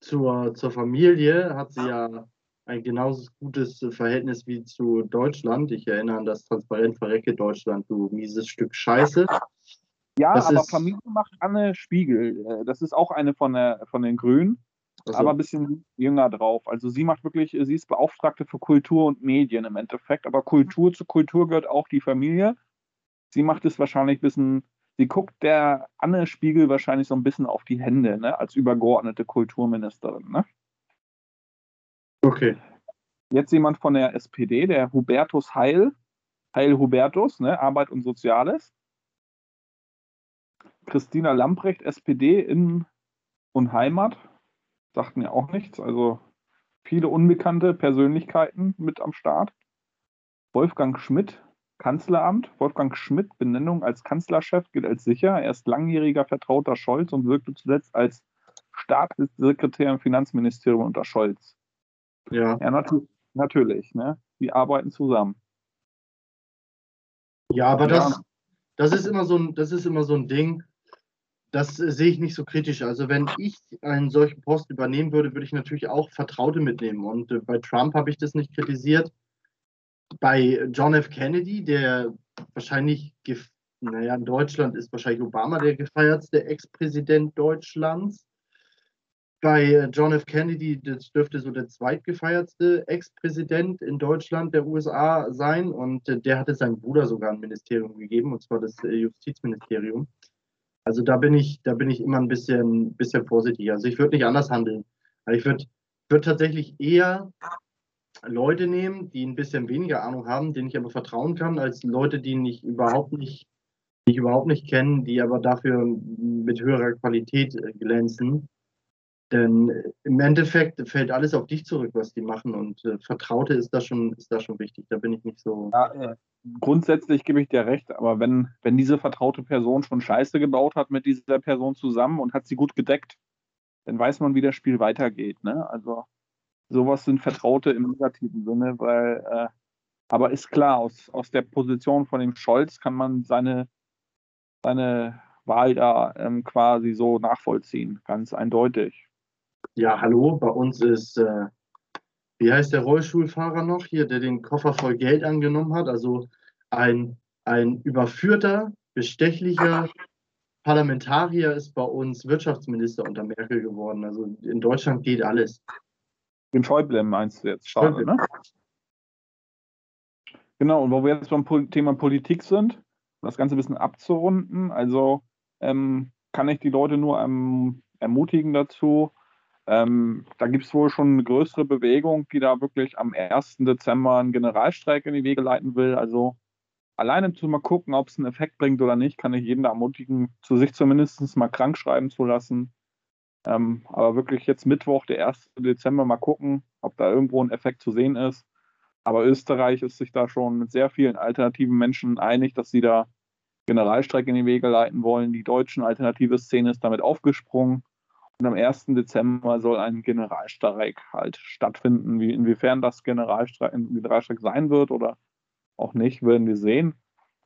zur, zur Familie hat sie ja ein genauso gutes Verhältnis wie zu Deutschland. Ich erinnere an das transparent verrecke Deutschland, du mieses Stück Scheiße. Ja, das aber Familie macht Anne Spiegel. Äh, das ist auch eine von, der, von den Grünen, also. aber ein bisschen jünger drauf. Also sie macht wirklich, sie ist Beauftragte für Kultur und Medien im Endeffekt, aber Kultur zu Kultur gehört auch die Familie. Sie macht es wahrscheinlich ein bisschen, sie guckt der Anne Spiegel wahrscheinlich so ein bisschen auf die Hände, ne, als übergeordnete Kulturministerin. Ne? Okay. Jetzt jemand von der SPD, der Hubertus Heil, Heil Hubertus, ne, Arbeit und Soziales. Christina Lamprecht, SPD, Innen- und Heimat, sagten ja auch nichts. Also viele unbekannte Persönlichkeiten mit am Start. Wolfgang Schmidt, Kanzleramt. Wolfgang Schmidt, Benennung als Kanzlerchef gilt als sicher. Er ist langjähriger Vertrauter Scholz und wirkte zuletzt als Staatssekretär im Finanzministerium unter Scholz. Ja. Ja, nat natürlich. Ne? Die arbeiten zusammen. Ja, aber ja. Das, das, ist immer so ein, das ist immer so ein Ding das äh, sehe ich nicht so kritisch. Also wenn ich einen solchen Post übernehmen würde, würde ich natürlich auch Vertraute mitnehmen. Und äh, bei Trump habe ich das nicht kritisiert. Bei John F. Kennedy, der wahrscheinlich, naja, in Deutschland ist wahrscheinlich Obama der gefeiertste Ex-Präsident Deutschlands. Bei äh, John F. Kennedy, das dürfte so der zweitgefeiertste Ex-Präsident in Deutschland der USA sein. Und der hatte seinem Bruder sogar ein Ministerium gegeben, und zwar das Justizministerium. Also da bin ich, da bin ich immer ein bisschen, bisschen vorsichtig. Also ich würde nicht anders handeln. Also ich würde würd tatsächlich eher Leute nehmen, die ein bisschen weniger Ahnung haben, denen ich aber vertrauen kann, als Leute, die ich überhaupt nicht, die ich überhaupt nicht kennen, die aber dafür mit höherer Qualität äh, glänzen. Denn im Endeffekt fällt alles auf dich zurück, was die machen. Und äh, Vertraute ist da schon, ist da schon wichtig. Da bin ich nicht so. Ja, äh, grundsätzlich gebe ich dir recht, aber wenn, wenn diese vertraute Person schon Scheiße gebaut hat mit dieser Person zusammen und hat sie gut gedeckt, dann weiß man, wie das Spiel weitergeht. Ne? Also sowas sind Vertraute im negativen Sinne, weil, äh, aber ist klar, aus, aus der Position von dem Scholz kann man seine, seine Wahl da ähm, quasi so nachvollziehen, ganz eindeutig. Ja, hallo, bei uns ist, äh, wie heißt der Rollstuhlfahrer noch hier, der den Koffer voll Geld angenommen hat? Also ein, ein überführter, bestechlicher Parlamentarier ist bei uns Wirtschaftsminister unter Merkel geworden. Also in Deutschland geht alles. Den Schäuble meinst du jetzt? Schade, ne? Genau, und wo wir jetzt beim Thema Politik sind, um das Ganze ein bisschen abzurunden, also ähm, kann ich die Leute nur ähm, ermutigen dazu, ähm, da gibt es wohl schon eine größere Bewegung, die da wirklich am 1. Dezember einen Generalstreik in die Wege leiten will. Also alleine zu mal gucken, ob es einen Effekt bringt oder nicht, kann ich jeden da ermutigen, zu sich zumindest mal krank schreiben zu lassen. Ähm, aber wirklich jetzt Mittwoch, der 1. Dezember, mal gucken, ob da irgendwo ein Effekt zu sehen ist. Aber Österreich ist sich da schon mit sehr vielen alternativen Menschen einig, dass sie da Generalstreik in die Wege leiten wollen. Die deutschen alternative Szene ist damit aufgesprungen. Und am 1. Dezember soll ein Generalstreik halt stattfinden. Wie, inwiefern das Generalstreik, Generalstreik sein wird oder auch nicht, werden wir sehen.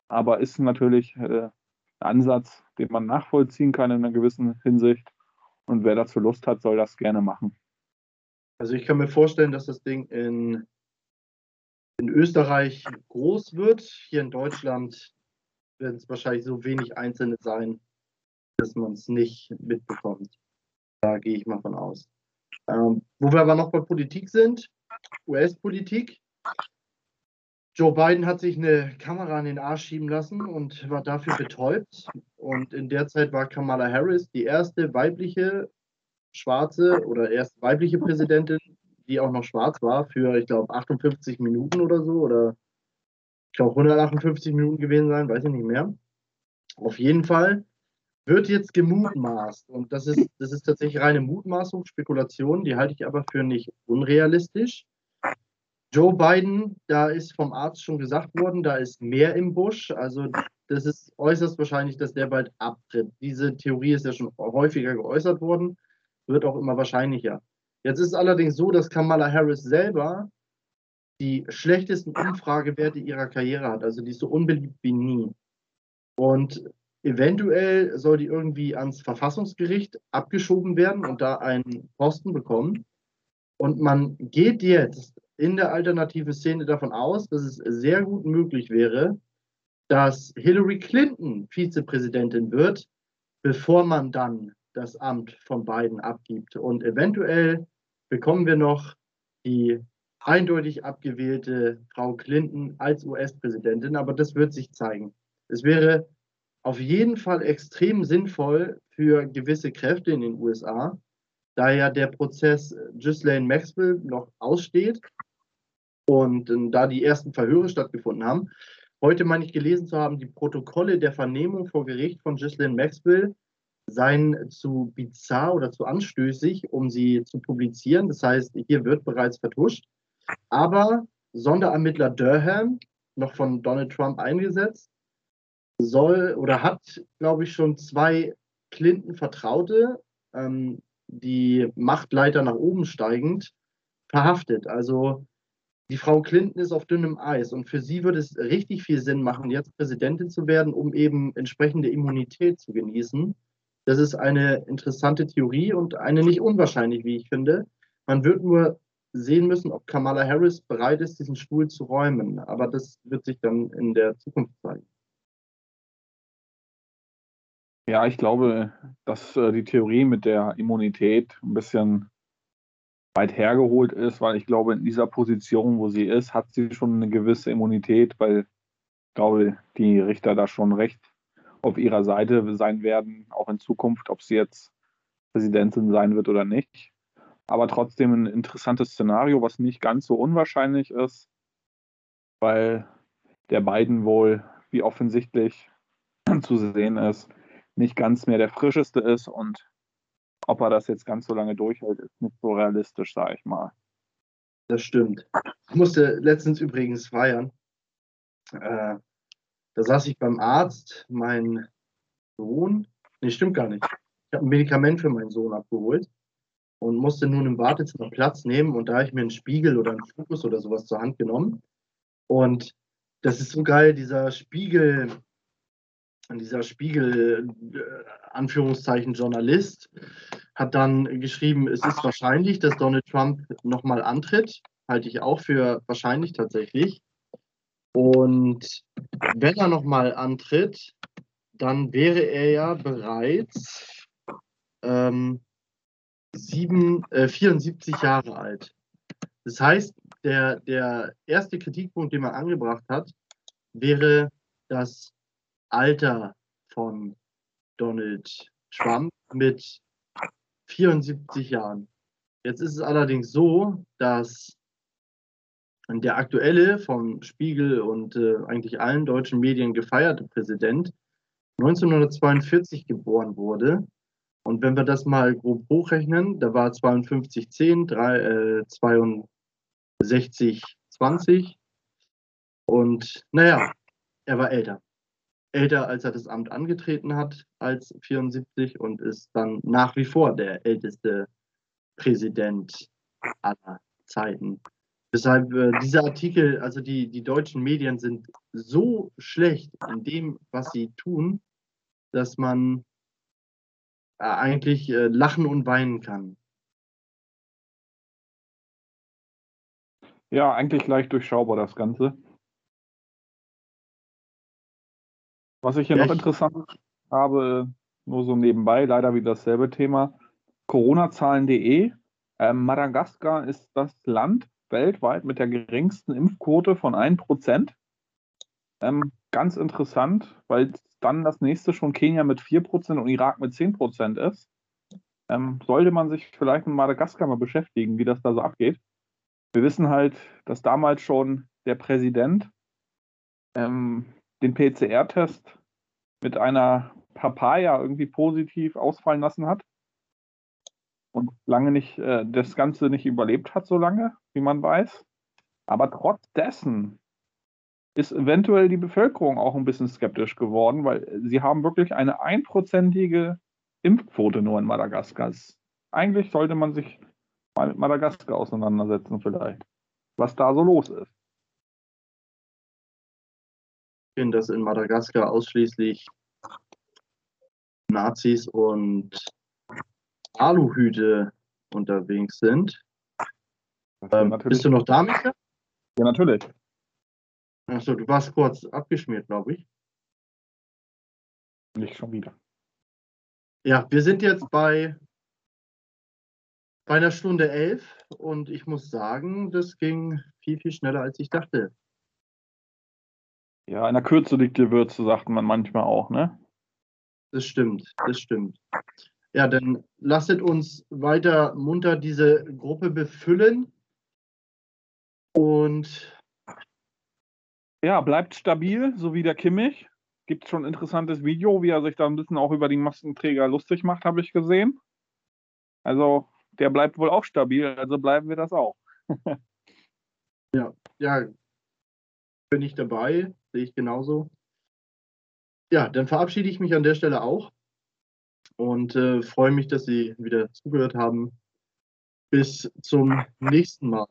Aber ist natürlich äh, ein Ansatz, den man nachvollziehen kann in einer gewissen Hinsicht. Und wer dazu Lust hat, soll das gerne machen. Also ich kann mir vorstellen, dass das Ding in, in Österreich groß wird. Hier in Deutschland werden es wahrscheinlich so wenig Einzelne sein, dass man es nicht mitbekommt. Da gehe ich mal von aus. Ähm, wo wir aber noch bei Politik sind, US-Politik. Joe Biden hat sich eine Kamera in den Arsch schieben lassen und war dafür betäubt. Und in der Zeit war Kamala Harris die erste weibliche schwarze oder erste weibliche Präsidentin, die auch noch schwarz war, für, ich glaube, 58 Minuten oder so. Oder ich glaube, 158 Minuten gewesen sein, weiß ich nicht mehr. Auf jeden Fall wird jetzt gemutmaßt. Und das ist, das ist tatsächlich reine Mutmaßung, Spekulation, die halte ich aber für nicht unrealistisch Joe Biden, da ist vom Arzt schon gesagt worden, da ist mehr im Busch. Also das ist äußerst wahrscheinlich, dass der bald abtritt. Diese Theorie ist ja schon häufiger geäußert worden, wird auch immer wahrscheinlicher. Jetzt ist es allerdings so, dass Kamala Harris selber die schlechtesten Umfragewerte ihrer Karriere hat. Also die ist so unbeliebt wie nie. Und eventuell soll die irgendwie ans Verfassungsgericht abgeschoben werden und da einen Posten bekommen. Und man geht jetzt in der alternativen Szene davon aus, dass es sehr gut möglich wäre, dass Hillary Clinton Vizepräsidentin wird, bevor man dann das Amt von Biden abgibt. Und eventuell bekommen wir noch die eindeutig abgewählte Frau Clinton als US-Präsidentin, aber das wird sich zeigen. Es wäre auf jeden Fall extrem sinnvoll für gewisse Kräfte in den USA, da ja der Prozess Ghislaine Maxwell noch aussteht und äh, da die ersten Verhöre stattgefunden haben. Heute meine ich gelesen zu haben, die Protokolle der Vernehmung vor Gericht von Ghislaine Maxwell seien zu bizarr oder zu anstößig, um sie zu publizieren. Das heißt, hier wird bereits vertuscht. Aber Sonderermittler Durham, noch von Donald Trump eingesetzt, soll oder hat, glaube ich, schon zwei Clinton-Vertraute, ähm, die Machtleiter nach oben steigend, verhaftet. Also die Frau Clinton ist auf dünnem Eis und für sie würde es richtig viel Sinn machen, jetzt Präsidentin zu werden, um eben entsprechende Immunität zu genießen. Das ist eine interessante Theorie und eine nicht unwahrscheinlich, wie ich finde. Man wird nur sehen müssen, ob Kamala Harris bereit ist, diesen Stuhl zu räumen. Aber das wird sich dann in der Zukunft zeigen. Ja, ich glaube, dass äh, die Theorie mit der Immunität ein bisschen weit hergeholt ist, weil ich glaube, in dieser Position, wo sie ist, hat sie schon eine gewisse Immunität, weil ich glaube, die Richter da schon recht auf ihrer Seite sein werden, auch in Zukunft, ob sie jetzt Präsidentin sein wird oder nicht. Aber trotzdem ein interessantes Szenario, was nicht ganz so unwahrscheinlich ist, weil der Biden wohl, wie offensichtlich zu sehen ist, nicht ganz mehr der frischeste ist und ob er das jetzt ganz so lange durchhält, ist nicht so realistisch, sage ich mal. Das stimmt. Ich musste letztens übrigens feiern. Äh, da saß ich beim Arzt, mein Sohn, nee, stimmt gar nicht. Ich habe ein Medikament für meinen Sohn abgeholt und musste nun im Wartezimmer Platz nehmen und da habe ich mir einen Spiegel oder einen Fokus oder sowas zur Hand genommen. Und das ist so geil, dieser Spiegel, dieser Spiegel, äh, Anführungszeichen Journalist, hat dann geschrieben, es ist wahrscheinlich, dass Donald Trump nochmal antritt. Halte ich auch für wahrscheinlich tatsächlich. Und wenn er nochmal antritt, dann wäre er ja bereits ähm, sieben, äh, 74 Jahre alt. Das heißt, der, der erste Kritikpunkt, den man angebracht hat, wäre das Alter von Donald Trump mit 74 Jahren. Jetzt ist es allerdings so, dass der aktuelle vom Spiegel und äh, eigentlich allen deutschen Medien gefeierte Präsident 1942 geboren wurde. Und wenn wir das mal grob hochrechnen, da war 52, 10, 3, äh, 52, 60, 20. Und naja, er war älter. Älter, als er das Amt angetreten hat, als 74 und ist dann nach wie vor der älteste Präsident aller Zeiten. Deshalb äh, dieser Artikel, also die, die deutschen Medien sind so schlecht in dem, was sie tun, dass man äh, eigentlich äh, lachen und weinen kann. Ja, eigentlich leicht durchschaubar das Ganze. Was ich hier Echt? noch interessant habe, nur so nebenbei, leider wieder dasselbe Thema. Corona-Zahlen.de. Ähm, Madagaskar ist das Land weltweit mit der geringsten Impfquote von 1%. Ähm, ganz interessant, weil dann das nächste schon Kenia mit 4% und Irak mit 10% ist. Ähm, sollte man sich vielleicht mit Madagaskar mal beschäftigen, wie das da so abgeht. Wir wissen halt, dass damals schon der Präsident ähm, den PCR-Test mit einer Papaya irgendwie positiv ausfallen lassen hat und lange nicht äh, das Ganze nicht überlebt hat, so lange, wie man weiß. Aber trotz dessen ist eventuell die Bevölkerung auch ein bisschen skeptisch geworden, weil sie haben wirklich eine einprozentige Impfquote nur in Madagaskar. Eigentlich sollte man sich mal mit Madagaskar auseinandersetzen, vielleicht, was da so los ist. Dass in Madagaskar ausschließlich Nazis und Aluhüte unterwegs sind. Ähm, bist du noch da, Micha? Ja, natürlich. Achso, du warst kurz abgeschmiert, glaube ich. Nicht schon wieder. Ja, wir sind jetzt bei, bei einer Stunde elf und ich muss sagen, das ging viel, viel schneller, als ich dachte. Ja, in der Kürze liegt die Würze, sagt man manchmal auch, ne? Das stimmt, das stimmt. Ja, dann lasset uns weiter munter diese Gruppe befüllen. Und ja, bleibt stabil, so wie der Kimmich. Gibt schon ein interessantes Video, wie er sich da ein bisschen auch über die Maskenträger lustig macht, habe ich gesehen. Also, der bleibt wohl auch stabil, also bleiben wir das auch. *laughs* ja, ja, bin ich dabei, sehe ich genauso. Ja, dann verabschiede ich mich an der Stelle auch und äh, freue mich, dass Sie wieder zugehört haben. Bis zum nächsten Mal.